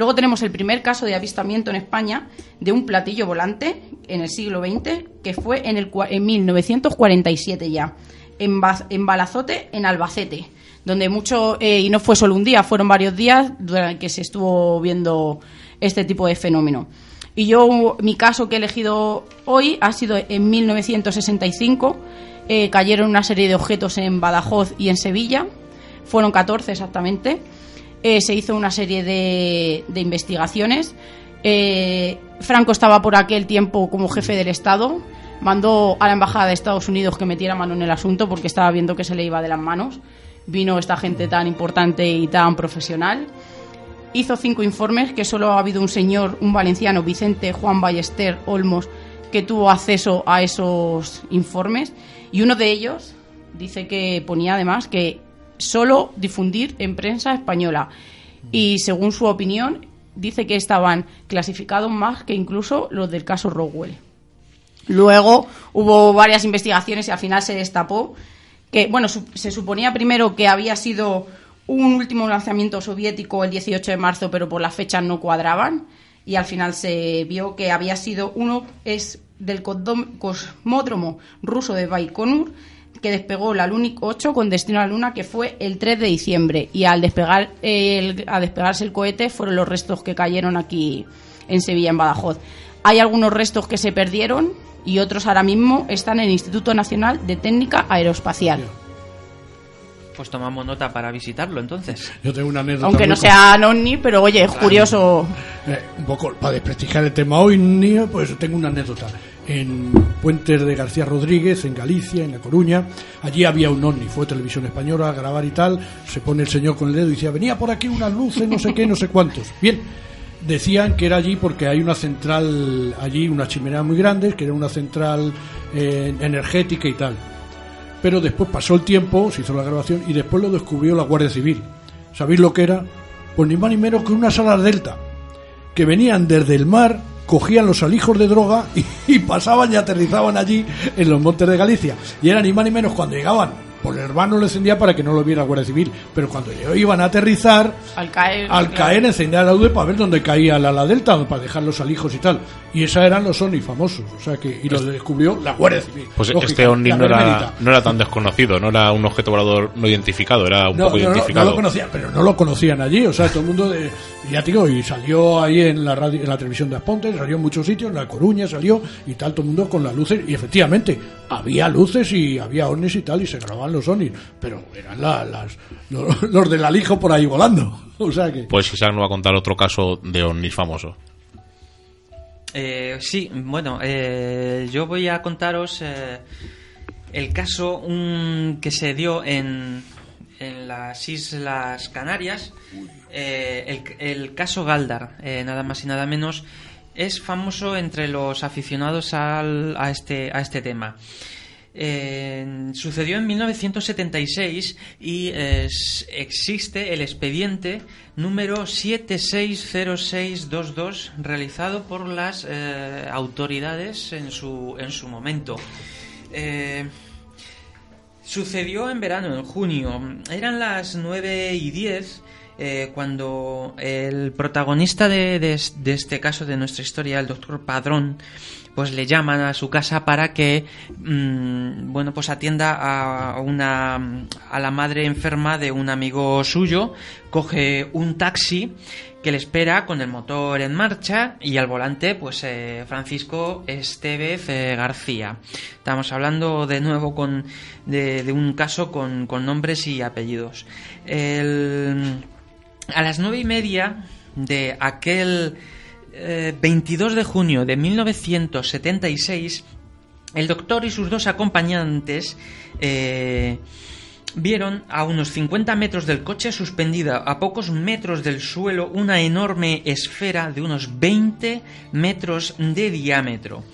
Luego tenemos el primer caso de avistamiento en España de un platillo volante en el siglo XX, que fue en, el, cua- en 1947 ya, en, en Balazote, en Albacete, donde mucho, eh, y no fue solo un día, fueron varios días durante que se estuvo viendo este tipo de fenómeno. Y yo, mi caso que he elegido hoy ha sido en 1965, eh, cayeron una serie de objetos en Badajoz y en Sevilla, fueron 14 exactamente. Eh, se hizo una serie de, de investigaciones Eh, Franco estaba por aquel tiempo como jefe del Estado. Mandó a la embajada de Estados Unidos que metiera mano en el asunto porque estaba viendo que se le iba de las manos. Vino esta gente tan importante y tan profesional. Hizo cinco informes, que solo ha habido un señor, un valenciano, Vicente Juan Ballester Olmos, que tuvo acceso a esos informes. Y uno de ellos dice que ponía además que solo difundir en prensa española. Y según su opinión, dice que estaban clasificados más que incluso los del caso Rockwell. Luego hubo varias investigaciones y al final se destapó que, bueno, su- se suponía primero que había sido un último lanzamiento soviético el 18 de marzo, pero por las fechas no cuadraban y al final se vio que había sido uno es del cosmódromo ruso de Baikonur que despegó la Lunik 8 con destino a la Luna que fue el 3 de diciembre y al despegar el, a despegarse el cohete fueron los restos que cayeron aquí en Sevilla en Badajoz. Hay algunos restos que se perdieron y otros ahora mismo están en el Instituto Nacional de Técnica Aeroespacial. Pues tomamos nota para visitarlo entonces. Yo tengo una anécdota. Aunque no con- sean ovni, pero oye, es curioso. Eh, un poco para desprestigiar el tema hoy, ni- pues tengo una anécdota. En Puentes de García Rodríguez, en Galicia, en La Coruña, allí había un ovni, fue televisión española a grabar y tal, se pone el señor con el dedo y decía, venía por aquí unas luces, no sé qué, no sé cuántos. Bien, decían que era allí porque hay una central, allí una chimenea muy grande, que era una central eh, energética y tal. Pero después pasó el tiempo, se hizo la grabación y después lo descubrió la Guardia Civil. ¿Sabéis lo que era? Pues ni más ni menos que unas alas delta que venían desde el mar, cogían los alijos de droga y, pasaban y aterrizaban allí en los montes de Galicia. Y era ni más ni menos cuando llegaban, por el hermano lo encendía para que no lo viera la Guardia Civil, pero cuando iban a aterrizar, Al caer. al claro. caer encendía la luz para ver dónde caía la ala delta, para dejar los alijos y tal. Y esos eran los ONI famosos, o sea que, y los descubrió la Guardia Civil. Pues Lógica, este ovni no era, no era tan desconocido, no era un objeto volador no identificado, era un No, poco no, no, no identificado. lo conocían, pero no lo conocían allí, o sea, todo el mundo, de, ya te digo, y salió ahí en la radio, en la televisión de Aspontes, salió en muchos sitios, en La Coruña salió, y tal, todo el mundo con las luces, y efectivamente, había luces y había ovnis y tal, y se grababan los ovnis, pero eran la- las, los, los del alijo por ahí volando, o sea que... Pues Isaac nos va a contar otro caso de ovnis famoso. Eh, sí, bueno, eh, yo voy a contaros eh, el caso un, que se dio en, en las Islas Canarias, eh, el, el caso Galdar, eh, nada más y nada menos, es famoso entre los aficionados al- a, este, a este tema. Sucedió en 1976 y existe el expediente número 760622 realizado por las eh, autoridades en su, en su momento. Eh, Sucedió en verano, en junio. Eran las 9 y 10 eh, cuando el protagonista de, de- de este caso, de nuestra historia, el doctor Padrón, pues le llaman a su casa para que, mm, bueno, pues atienda a una, a la madre enferma de un amigo suyo, coge un taxi que le espera con el motor en marcha y al volante pues eh, Francisco Estevez eh, García. Estamos hablando de nuevo con, de, de un caso con, con nombres y apellidos. El- a las nueve y media de aquel eh, 22 de junio de 1976, el doctor y sus dos acompañantes eh, vieron a unos 50 metros del coche suspendida a pocos metros del suelo una enorme esfera de unos 20 metros de diámetro.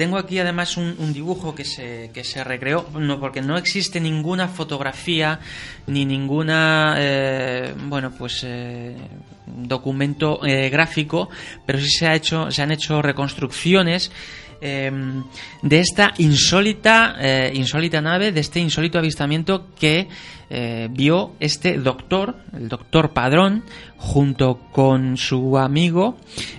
Tengo aquí además un, dibujo que se, que se recreó, no, porque no existe ninguna fotografía ni ninguna, eh, bueno, pues eh, documento eh, gráfico, pero sí se ha hecho, se han hecho reconstrucciones eh, de esta insólita, eh, insólita nave, de este insólito avistamiento que eh, vio este doctor, el doctor Padrón, junto con su amigo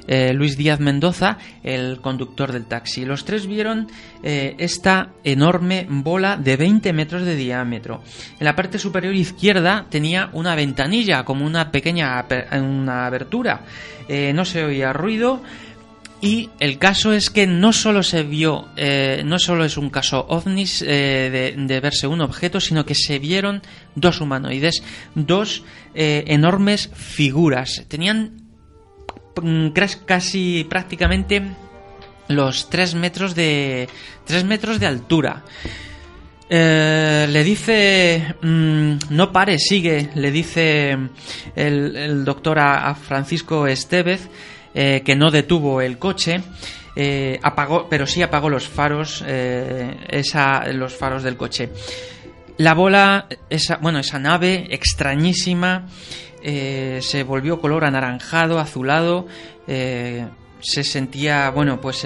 eh, Luis Díaz Mendoza, el conductor del taxi. Los tres vieron esta enorme bola de 20 metros de diámetro. En la parte superior izquierda tenía una ventanilla, como una pequeña una abertura. No se oía ruido. Y el caso es que no solo se vio, eh, no solo es un caso ovnis eh, de, verse un objeto, sino que se vieron dos humanoides, dos eh, enormes figuras. Tenían mm, casi prácticamente los 3 metros de 3 metros de altura. Le dice, mm, no pare, sigue, le dice el, el doctor a, a Francisco Estevez eh, que no detuvo el coche, eh, apagó, pero sí apagó los faros, eh, esa, los faros del coche. La bola, esa, bueno, esa nave extrañísima, se volvió color anaranjado, azulado, se sentía, bueno, pues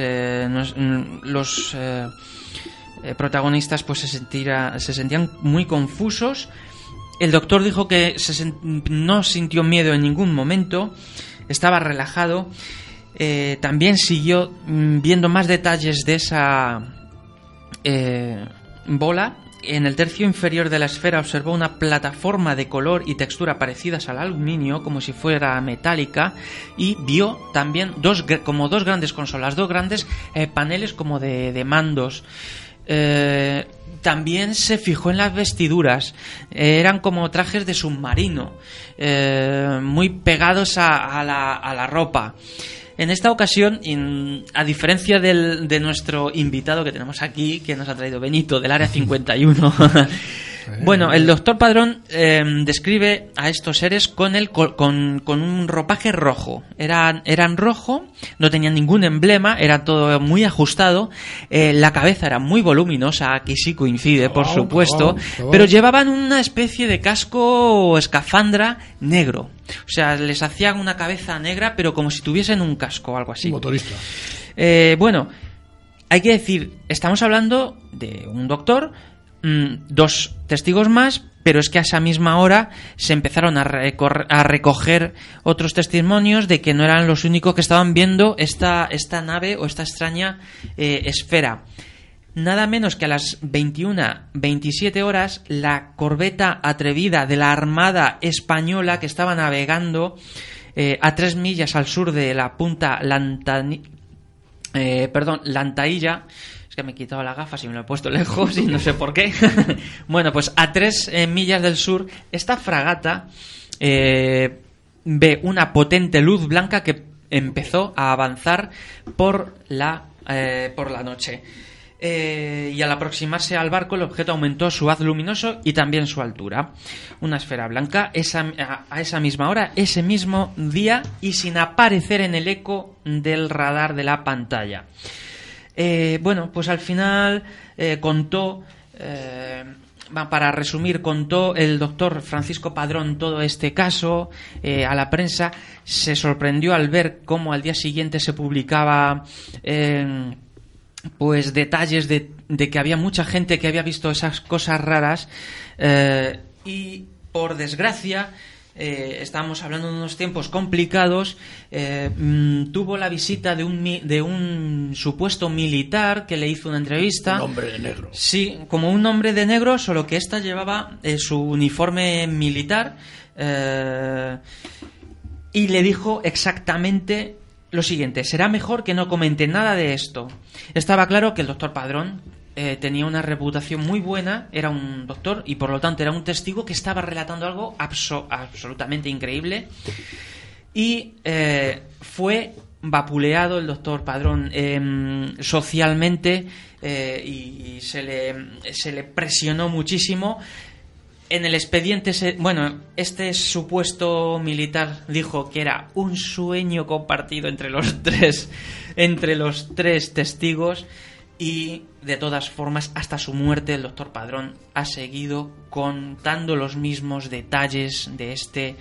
los protagonistas pues se, sentira- se sentían muy confusos. El doctor dijo que se no sintió miedo en ningún momento, estaba relajado. Eh, también siguió mm, viendo más detalles de esa eh, bola. En el tercio inferior de la esfera observó una plataforma de color y textura parecidas al aluminio, como si fuera metálica, y vio también dos, como dos grandes consolas, dos grandes eh, paneles como de, de mandos. Eh, también se fijó en las vestiduras, Eh, eran como trajes de submarino, eh, muy pegados a, a la, a la ropa. En esta ocasión, in- a diferencia del- de nuestro invitado que tenemos aquí, que nos ha traído Benito del Área 51, bueno, el doctor Padrón eh, describe a estos seres con, el, con, con un ropaje rojo. Eran, eran rojo, no tenían ningún emblema, era todo muy ajustado, eh, la cabeza era muy voluminosa, aquí sí coincide, por supuesto, pero llevaban una especie de casco o escafandra negro. O sea, les hacían una cabeza negra, pero como si tuviesen un casco o algo así. Motorista. Eh, bueno, hay que decir, estamos hablando de un doctor, mm, dos testigos más, pero es que a esa misma hora se empezaron a, a recoger otros testimonios de que no eran los únicos que estaban viendo esta, esta nave o esta extraña eh, esfera. Nada menos que a las 21-27 horas, la corbeta atrevida de la Armada Española que estaba navegando eh, a tres millas al sur de la punta Lantani- eh, Lantailla. Es que me he quitado las gafas y me lo he puesto lejos y no sé por qué. bueno, pues a tres eh, millas del sur, esta fragata eh, ve una potente luz blanca que empezó a avanzar por la, eh, por la noche. Y al aproximarse al barco, el objeto aumentó su haz luminoso y también su altura. Una esfera blanca esa- a esa misma hora, ese mismo día y sin aparecer en el eco del radar de la pantalla. Eh, bueno, pues al final eh, contó, eh, para resumir, contó el doctor Francisco Padrón todo este caso a la prensa. Se sorprendió al ver cómo al día siguiente se publicaba pues detalles de, de que había mucha gente que había visto esas cosas raras y por desgracia eh, estábamos hablando de unos tiempos complicados eh, mm, tuvo la visita de un mi- de un supuesto militar que le hizo una entrevista Un hombre de negro. Sí, como un hombre de negro, solo que ésta llevaba eh, su uniforme militar eh, y le dijo exactamente lo siguiente, será mejor que no comente nada de esto. Estaba claro que el doctor Padrón eh, tenía una reputación muy buena, era un doctor y por lo tanto era un testigo que estaba relatando algo abso- absolutamente increíble y eh, fue vapuleado el doctor Padrón em, socialmente eh, y, y se, le, se le presionó muchísimo. En el expediente, se- bueno, este supuesto militar dijo que era un sueño compartido entre los tres, entre los tres testigos y de todas formas hasta su muerte el doctor Padrón ha seguido contando los mismos detalles de este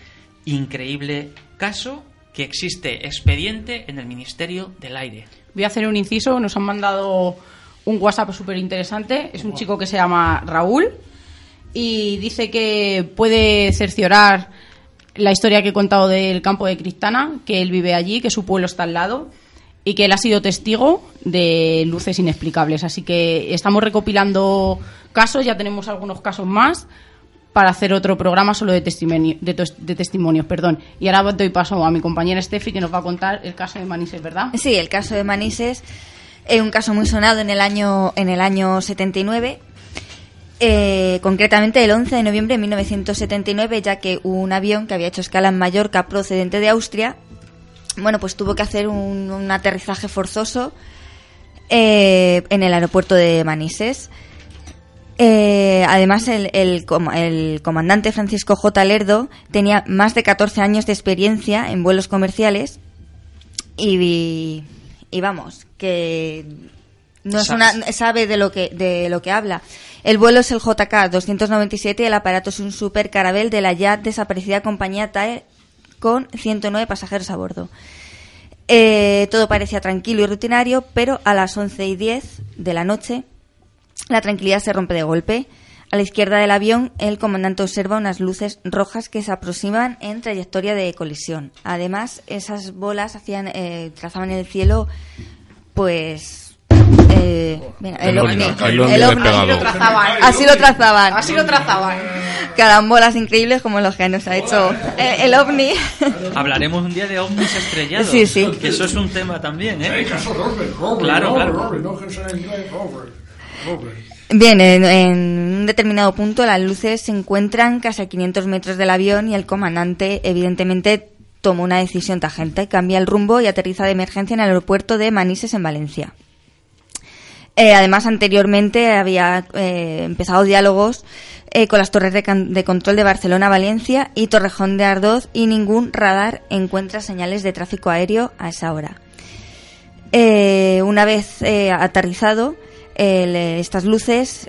increíble caso que existe expediente en el Ministerio del Aire. Voy a hacer un inciso. Nos han mandado un WhatsApp súper interesante. Es un chico que se llama Raúl y dice que puede cerciorar la historia que he contado del campo de Cristana, que él vive allí, que su pueblo está al lado y que él ha sido testigo de luces inexplicables. Así que estamos recopilando casos, ya tenemos algunos casos más para hacer otro programa solo de, testimonio, de, de testimonios. Perdón. Y ahora doy paso a mi compañera Steffi que nos va a contar el caso de Manises, ¿verdad? Sí, el caso de Manises es un caso muy sonado en el año, en el año 79. eh, concretamente el 11 de noviembre de 1979, ya que un avión que había hecho escala en Mallorca procedente de Austria bueno, pues tuvo que hacer un, un aterrizaje forzoso eh, en el aeropuerto de Manises. Eh, además, el, el el comandante Francisco J. Lerdo tenía más de 14 años de experiencia en vuelos comerciales y, y vamos, que no es una, sabe de lo que de lo que habla. El vuelo es el JK 297 y el aparato es un super carabel de la ya desaparecida compañía TAE con 109 pasajeros a bordo. Eh, todo parecía tranquilo y rutinario, pero a las 11 y 10 de la noche la tranquilidad se rompe de golpe. A la izquierda del avión, el comandante observa unas luces rojas que se aproximan en trayectoria de colisión. Además, esas bolas hacían, eh, trazaban en el cielo, pues, eh, mira, el, El ovni, ovni, el ovni el ovni. pegado. Lo trazaban. Así lo trazaban. Así lo trazaban. Carambolas increíbles como los que nos ha hecho el, el ovni. Hablaremos un día de ovnis estrellados. Sí, sí. Que eso es un tema también, ¿eh? Claro, claro. Bien, en, en un determinado punto las luces se encuentran casi a 500 metros del avión y el comandante evidentemente toma una decisión tajante, cambia el rumbo y aterriza de emergencia en el aeropuerto de Manises en Valencia. Eh, además, anteriormente había eh, empezado diálogos eh, con las torres de, de control de Barcelona-Valencia y Torrejón de Ardoz y ningún radar encuentra señales de tráfico aéreo a esa hora. Eh, una vez eh, aterrizado, estas luces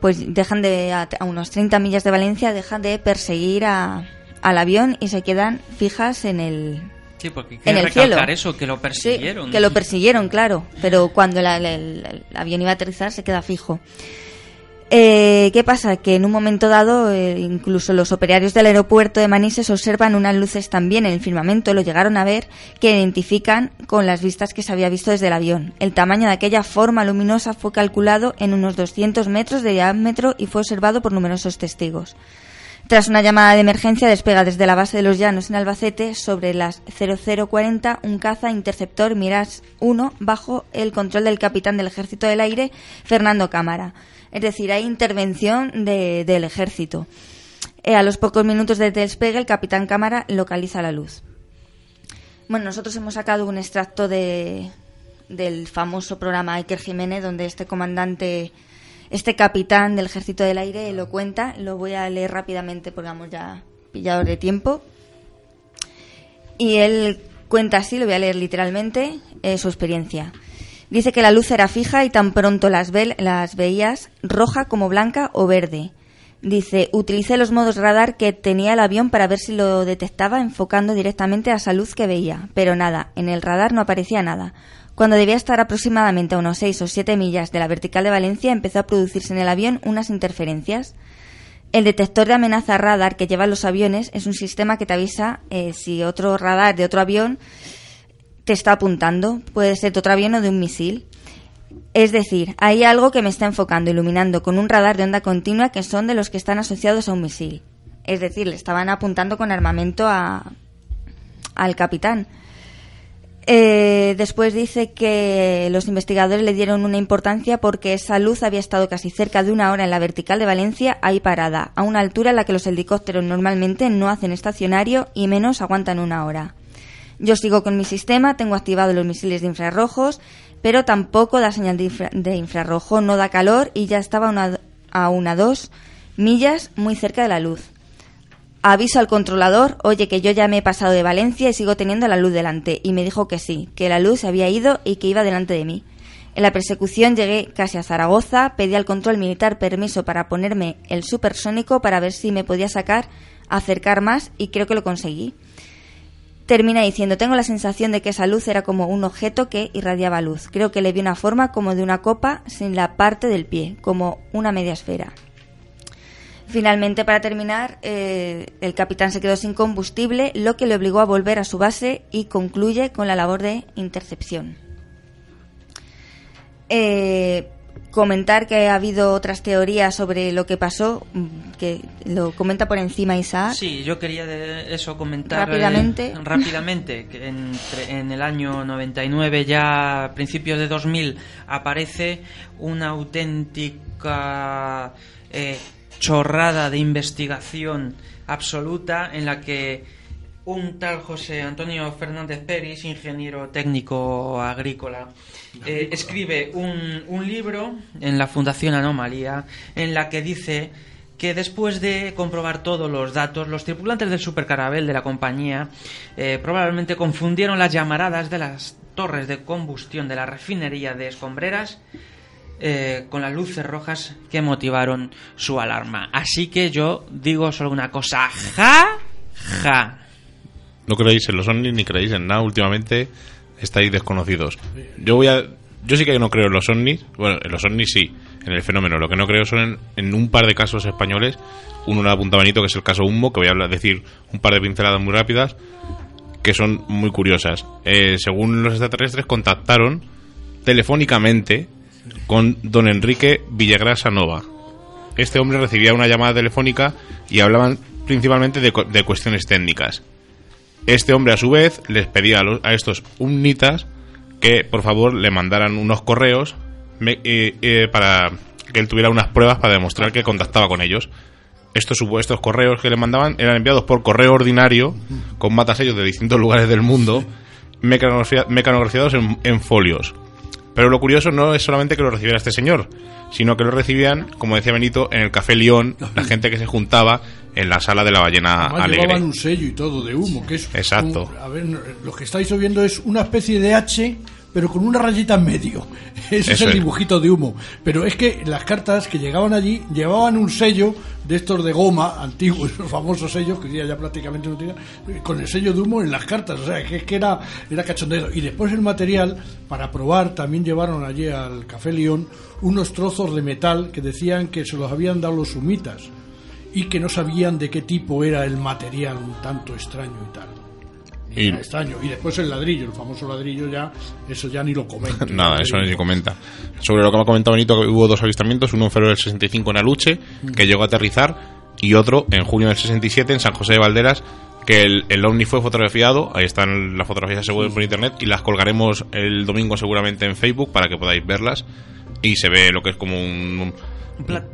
pues dejan de a, a unos 30 millas de Valencia dejan de perseguir a- al avión y se quedan fijas en el Sí, porque en el cielo. eso, que lo Sí, persiguieron. que lo persiguieron, claro, pero cuando la- la- el, el avión iba a aterrizar se queda fijo. Eh, ¿Qué pasa? Que en un momento dado, eh, incluso los operarios del aeropuerto de Manises observan unas luces también en el firmamento, lo llegaron a ver, que identifican con las vistas que se había visto desde el avión. El tamaño de aquella forma luminosa fue calculado en unos 200 metros de diámetro y fue observado por numerosos testigos. Tras una llamada de emergencia, despega desde la base de los Llanos en Albacete sobre las 0040 un caza interceptor Mirage 1 bajo el control del capitán del Ejército del Aire, Fernando Cámara. Es decir, hay intervención de- del ejército. Eh, a los pocos minutos de despegue, el capitán Cámara localiza la luz. Bueno, nosotros hemos sacado un extracto de, del famoso programa Iker Jiménez, donde este comandante, este capitán del Ejército del Aire lo cuenta. Lo voy a leer rápidamente porque vamos ya pillados de tiempo. Y él cuenta así, lo voy a leer literalmente, eh, su experiencia. Dice que la luz era fija y tan pronto las, ve- las veías roja como blanca o verde. Dice, utilicé los modos radar que tenía el avión para ver si lo detectaba enfocando directamente a esa luz que veía, pero nada, en el radar no aparecía nada. Cuando debía estar aproximadamente a unos 6 o 7 millas de la vertical de Valencia, empezó a producirse en el avión unas interferencias. El detector de amenaza radar que llevan los aviones es un sistema que te avisa eh, si otro radar de otro avión te está apuntando. Puede ser de otro avión o de un misil. Es decir, hay algo que me está enfocando, iluminando con un radar de onda continua que son de los que están asociados a un misil. Es decir, le estaban apuntando con armamento a, al capitán. Eh, después dice que los investigadores le dieron una importancia porque esa luz había estado casi cerca de una hora en la vertical de Valencia, ahí parada, a una altura en la que los helicópteros normalmente no hacen estacionario y menos aguantan una hora. Yo sigo con mi sistema, tengo activados los misiles de infrarrojos, pero tampoco da señal de, infra- de infrarrojo, no da calor y ya estaba una, a una dos millas muy cerca de la luz. Aviso al controlador, oye que yo ya me he pasado de Valencia y sigo teniendo la luz delante, y me dijo que sí, que la luz se había ido y que iba delante de mí. En la persecución llegué casi a Zaragoza, pedí al control militar permiso para ponerme el supersónico para ver si me podía sacar, acercar más y creo que lo conseguí. Termina diciendo, tengo la sensación de que esa luz era como un objeto que irradiaba luz. Creo que le vi una forma como de una copa sin la parte del pie, como una media esfera. Finalmente, para terminar, eh, el capitán se quedó sin combustible, lo que le obligó a volver a su base y concluye con la labor de intercepción. Eh, comentar que ha habido otras teorías sobre lo que pasó, mm, que lo comenta por encima Isaac. Sí, yo quería de eso comentar Rápidamente. eh, rápidamente que entre- en el año 99 ya a principios de 2000 aparece una auténtica eh, chorrada de investigación absoluta en la que un tal José Antonio Fernández Peris, ingeniero técnico agrícola, eh, escribe un, un libro en la Fundación Anomalía en la que dice que después de comprobar todos los datos, los tripulantes del supercarabel de la compañía eh, probablemente confundieron las llamaradas de las torres de combustión de la refinería de Escombreras eh, con las luces rojas que motivaron su alarma. Así que yo digo solo una cosa, ja, ja. No creéis en los ovnis ni creéis en nada últimamente, estáis desconocidos. Yo voy a yo sí que no creo en los ovnis, bueno, en los ovnis sí, en el fenómeno. Lo que no creo son en, un par de casos españoles. Uno lo apuntaba Benito, que es el caso Humo, que voy a decir un par de pinceladas muy rápidas, que son muy curiosas. Eh, según los extraterrestres, contactaron telefónicamente con don Enrique Villagrasa Nova. Este hombre recibía una llamada telefónica y hablaban principalmente de, cu- de cuestiones técnicas. Este hombre, a su vez, les pedía a, los- a estos umnitas que por favor le mandaran unos correos me- eh, eh, para que él tuviera unas pruebas para demostrar que contactaba con ellos. Estos supuestos correos que le mandaban eran enviados por correo ordinario con matasellos de distintos lugares del mundo, mecanografia- mecanografiados en, en folios. Pero lo curioso no es solamente que lo recibiera este señor, sino que lo recibían, como decía Benito, en el Café León, la gente que se juntaba en la sala de la ballena Además alegre. llevaban un sello y todo de humo, que es... Exacto. un- a ver, lo que estáis viendo es una especie de H, pero con una rayita en medio. Ese es el dibujito de humo. Pero es que las cartas que llegaban allí llevaban un sello de estos de goma, antiguos, los famosos sellos, que ya, ya prácticamente no tienen, con el sello de humo en las cartas. O sea, que es que era, era cachondeo. Y después el material, para probar, también llevaron allí al Café León unos trozos de metal que decían que se los habían dado los sumitas y que no sabían de qué tipo era el material un tanto extraño y tal. Y- Era extraño. Y después el ladrillo, el famoso ladrillo ya, eso ya ni lo comento. Nada, eso ni se comenta. Sobre lo que me ha comentado Benito, que hubo dos avistamientos, uno en febrero del 65 en Aluche, que llegó a aterrizar, y otro en junio del 67 en San José de Valderas, que el, el ovni fue fotografiado, ahí están las fotografías seguro por internet, y las colgaremos el domingo seguramente en Facebook para que podáis verlas, y se ve lo que es como un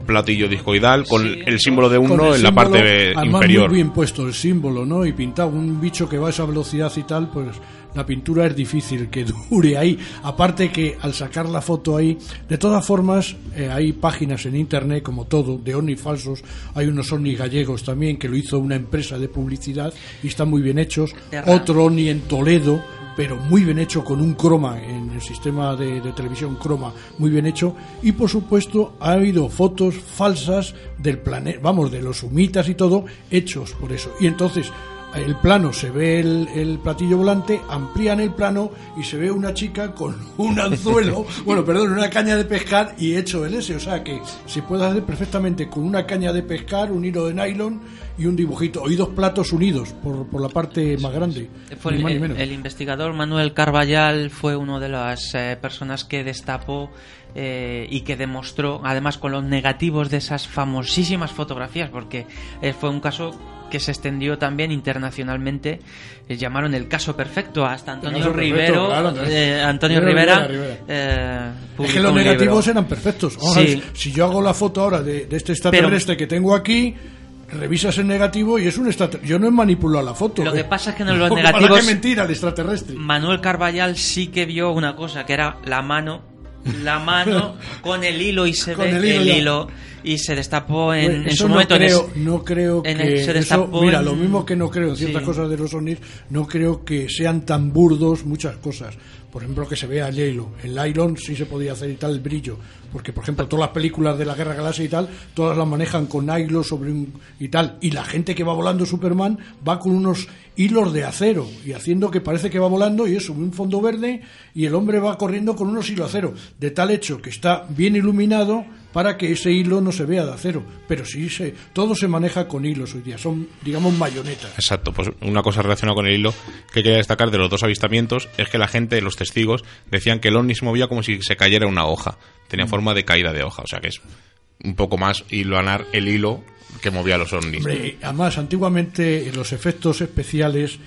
platillo discoidal con Sí. el símbolo de uno en la parte además, inferior. muy bien puesto el símbolo, ¿no? Y pintado un bicho que va a esa velocidad y tal, pues la pintura es difícil que dure ahí. Aparte que al sacar la foto ahí, de todas formas, eh, hay páginas en internet, como todo, de ovnis falsos. Hay unos ovnis gallegos también, que lo hizo una empresa de publicidad y están muy bien hechos. Terra. Otro ovni en Toledo, pero muy bien hecho con un croma en el sistema de, de televisión croma muy bien hecho. Y por supuesto ha habido fotos falsas del planeta vamos de los humitas y todo hechos por eso. Y entonces el plano se ve el, el platillo volante amplían el plano y se ve una chica con un anzuelo bueno perdón una caña de pescar y hecho el S o sea que se puede hacer perfectamente con una caña de pescar un hilo de nylon y un dibujito y dos platos unidos por, por la parte más grande Fue el investigador Manuel Carballal fue una de las eh, personas que destapó eh, y que demostró, además con los negativos de esas famosísimas fotografías, porque eh, fue un caso que se extendió también internacionalmente. eh, llamaron el caso perfecto hasta Antonio perfecto, Rivero. claro, eh, Antonio Rivera, Rivera. Rivera. eh, Es que los negativos libro. eran perfectos. Sí. si yo hago la foto ahora de, de este extraterrestre que tengo aquí, revisas el negativo y es un extraterrestre. Yo no he manipulado la foto. Lo que pasa es que en los ¿para negativos- qué mentir al extraterrestre? Manuel Carballal sí que vio una cosa, que era la mano, la mano con el hilo y se Con ve el el hilo. Y se destapó en, Bueno, en su no momento. en creo, es- no creo en que el- se eso- destapó mira lo mismo que no creo en ciertas Sí. cosas de los ovnis no creo que sean tan burdos muchas cosas por ejemplo que se vea el hielo el nylon sí se podía hacer y tal el brillo porque por ejemplo todas las películas de la guerra galaxia y tal todas las manejan con nylon sobre un y tal y la gente que va volando Superman va con unos hilos de acero y haciendo que parece que va volando y eso un fondo verde y el hombre va corriendo con unos hilos de acero de tal hecho que está bien iluminado para que ese hilo no se vea de acero. Pero sí, se, todo se maneja con hilos hoy día, son, digamos, mayonetas. Exacto, pues una cosa relacionada con el hilo que quería destacar de los dos avistamientos es que la gente, los testigos, decían que el ovni se movía como si se cayera una hoja. Tenía forma de caída de hoja, o sea que es un poco más hiloanar el hilo que movía los ovnis. Hombre, además, antiguamente los efectos especiales,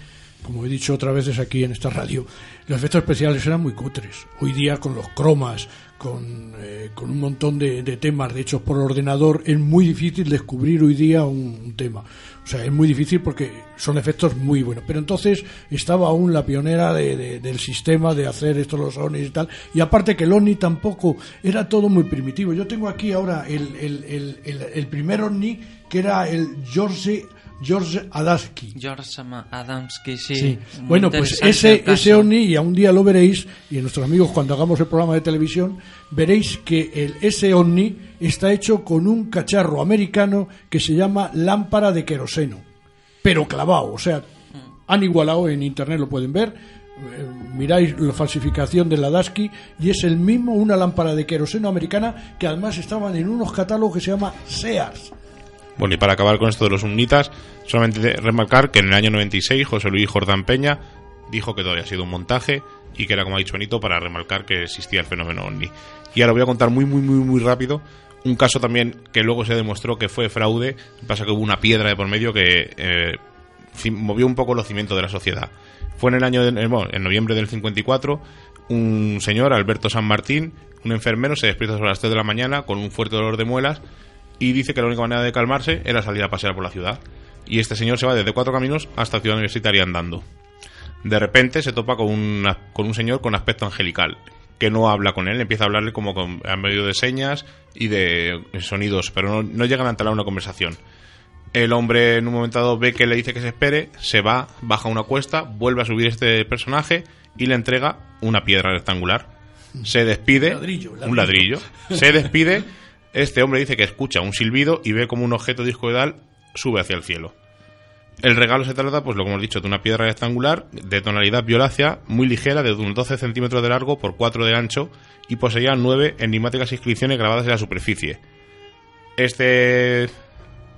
como he dicho otras veces aquí en esta radio, los efectos especiales eran muy cutres. Hoy día con los cromas, con, eh, con un montón de, de temas de hechos por ordenador, es muy difícil descubrir hoy día un, tema. O sea, es muy difícil porque son efectos muy buenos. Pero entonces estaba aún la pionera de- de- del sistema de hacer estos los ovnis y tal. Y aparte que el ovni tampoco era todo muy primitivo. Yo tengo aquí ahora el, el, el, el, primer ovni que era el George, George Adamski. George Adamski, sí. Bueno, pues ese, ese ovni, y un día lo veréis, y nuestros amigos cuando hagamos el programa de televisión, veréis que el, ese ovni está hecho con un cacharro americano que se llama lámpara de queroseno, pero clavado, o sea, han igualado en internet, lo pueden ver, eh, miráis la falsificación de la Dasky y es el mismo, una lámpara de queroseno americana que además estaban en unos catálogos que se llama Sears. Bueno, y para acabar con esto de los sunnitas, solamente remarcar que en el año 96 José Luis Jordán Peña dijo que todo había sido un montaje y que era, como ha dicho Benito, para remarcar que existía el fenómeno ovni. Y ahora voy a contar muy, muy, muy, muy rápido un caso también que luego se demostró que fue fraude. Pasa que hubo una piedra de por medio que eh, movió un poco los cimientos de la sociedad. Fue en el año, de- bueno, en noviembre del 54, un señor, Alberto San Martín, un enfermero, se despierta sobre las 3 de la mañana con un fuerte dolor de muelas y dice que la única manera de calmarse era salir a pasear por la ciudad. Y este señor se va desde cuatro caminos hasta Ciudad Universitaria andando. De repente se topa con, una- con un señor con aspecto angelical, que no habla con él, empieza a hablarle como con, a medio de señas y de sonidos, pero no, no llegan a entablar una conversación. El hombre en un momento dado ve que le dice que se espere, se va, baja una cuesta, vuelve a subir este personaje y le entrega una piedra rectangular. Se despide, Ladrillo, ladrillo. un ladrillo, se despide, este hombre dice que escucha un silbido y ve como un objeto discoidal sube hacia el cielo. El regalo se trata, pues lo que hemos dicho, de una piedra rectangular de tonalidad violácea, muy ligera, de unos 12 centímetros de largo por 4 de ancho, y poseía nueve enigmáticas inscripciones grabadas en la superficie. Este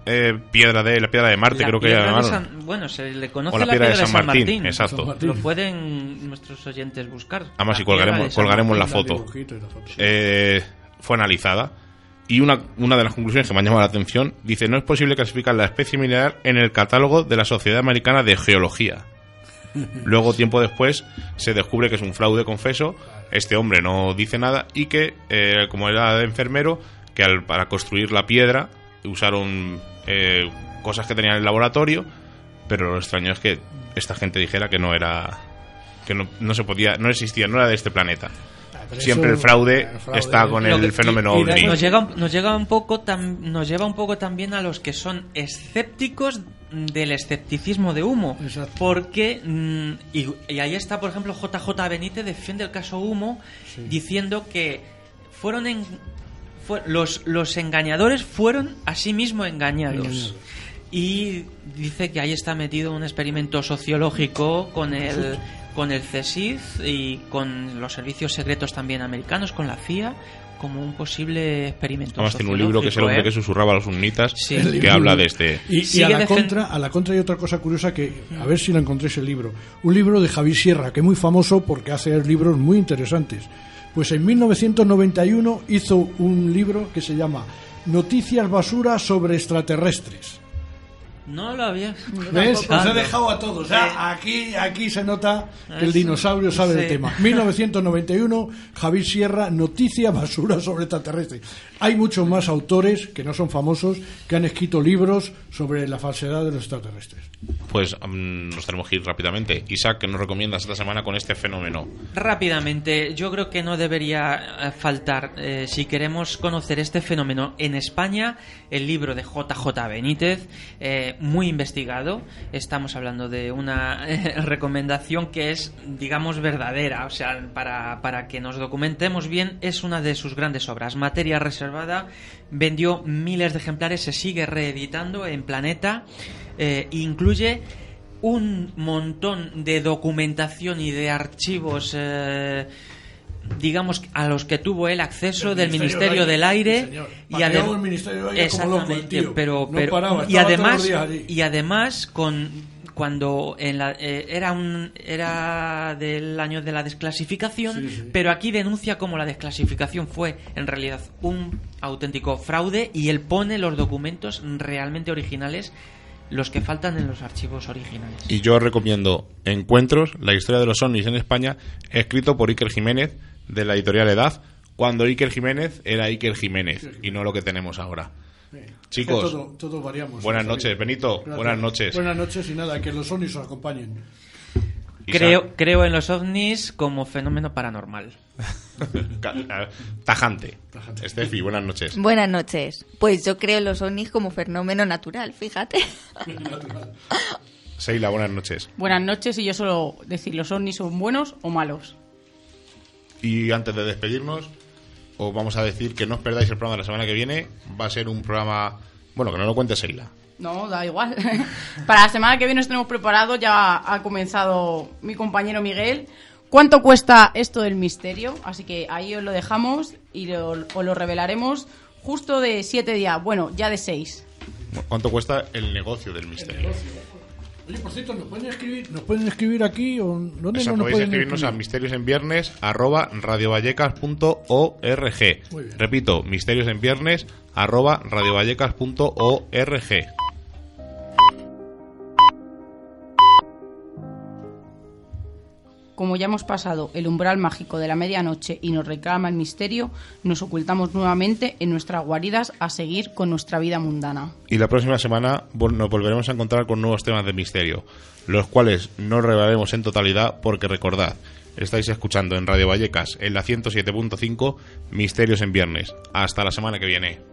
eh, piedra de la piedra de Marte, La creo que llamaron. San- bueno, se le conoce O la la, piedra de San Martín, exacto. San Martín. Lo pueden nuestros oyentes buscar. Además, y colgaremos- colgaremos la foto. la foto. eh, fue analizada y una, una de las conclusiones que me han llamado la atención dice no es posible clasificar la especie mineral en el catálogo de la Sociedad Americana de Geología. Luego, tiempo después, se descubre que es un fraude confeso. Este hombre no dice nada y que, eh, como era de enfermero, que al- para construir la piedra usaron eh, cosas que tenían en el laboratorio, pero lo extraño es que esta gente dijera que no era que no, no se podía, no existía, no era de este planeta. Siempre el fraude, el fraude- está con el que- fenómeno y- y ovni. Nos llega, nos llega un poco tam- nos lleva un poco también a los que son escépticos del escepticismo de humo, Exacto. porque mm, y, y ahí está, por ejemplo, JJ Benítez defiende el caso humo diciendo que fueron en, fue- los los engañadores fueron a sí mismo engañados. Engañados. Y dice que ahí está metido un experimento sociológico con el con el CSIC y con los servicios secretos también americanos, con la CIA, como un posible experimento Además tiene un libro que es el hombre ¿eh? que susurraba a los sunnitas, Sí. El que libro. habla de este... Y, a, la contra, a la contra hay otra cosa curiosa que, a ver si la encontré ese libro. Un libro de Javier Sierra, que es muy famoso porque hace libros muy interesantes. Pues en 1991 hizo un libro que se llama Noticias basura sobre extraterrestres. No lo había. ¿Ves? Os he dejado a todos. Sea, aquí, aquí se nota que el dinosaurio sabe del sí. tema. 1991, Javier Sierra, noticia basura sobre extraterrestres. Hay muchos más autores que no son famosos que han escrito libros sobre la falsedad de los extraterrestres. Pues mm, nos tenemos que ir rápidamente. Isaac, ¿qué nos recomiendas esta semana con este fenómeno? Rápidamente, yo creo que no debería eh, faltar, eh, si queremos conocer este fenómeno en España, el libro de JJ Benítez, eh, muy investigado. Estamos hablando de una eh, recomendación que es, digamos, verdadera. O sea, para, para que nos documentemos bien, es una de sus grandes obras. Materia reservada, vendió miles de ejemplares, se sigue reeditando en Planeta, eh, incluye un montón de documentación y de archivos, eh, digamos, a los que tuvo él acceso del Ministerio del Aire. Sí, y el como loco el tío. pero, No paraba, además y además con cuando en la, eh, era un era del año de la desclasificación Sí, sí. pero aquí denuncia como la desclasificación fue en realidad un auténtico fraude y él pone los documentos realmente originales los que faltan en los archivos originales Y yo recomiendo Encuentros, la historia de los ovnis en España, escrito por Iker Jiménez, de la editorial Edad, cuando Iker Jiménez era Iker Jiménez y no lo que tenemos ahora. Chicos, todo, todo variamos. buenas noches, bien. Benito, Gracias. buenas noches. Buenas noches y nada, que los ovnis os acompañen. Creo, creo en los ovnis como fenómeno paranormal. eh, tajante. Estefi, buenas noches. Buenas noches. Pues yo creo en los ovnis como fenómeno natural, fíjate. Seila, buenas noches. Buenas noches y yo solo decir, ¿los ovnis son buenos o malos? Y antes de despedirnos, os vamos a decir que no os perdáis el programa de la semana que viene. Va a ser un programa. Bueno, que no lo cuente Seila. No, da igual. Para la semana que viene os tenemos preparado, ya ha comenzado mi compañero Miguel. ¿Cuánto cuesta esto del misterio? Así que ahí os lo dejamos y lo- os lo revelaremos justo de siete días. Bueno, ya de seis. ¿Cuánto cuesta el negocio del misterio? Oye, por cierto, ¿nos pueden escribir, ¿nos pueden escribir aquí o dónde Eso, no nos podéis pueden escribirnos a escribir? misterios en viernes arroba radiovallecas.org. Muy bien. Repito, misterios Como ya hemos pasado el umbral mágico de la medianoche y nos reclama el misterio, nos ocultamos nuevamente en nuestras guaridas a seguir con nuestra vida mundana. Y la próxima semana nos volveremos a encontrar con nuevos temas de misterio, los cuales no revelaremos en totalidad porque recordad, estáis escuchando en Radio Vallecas en la 107.5 Misterios en Viernes. Hasta la semana que viene.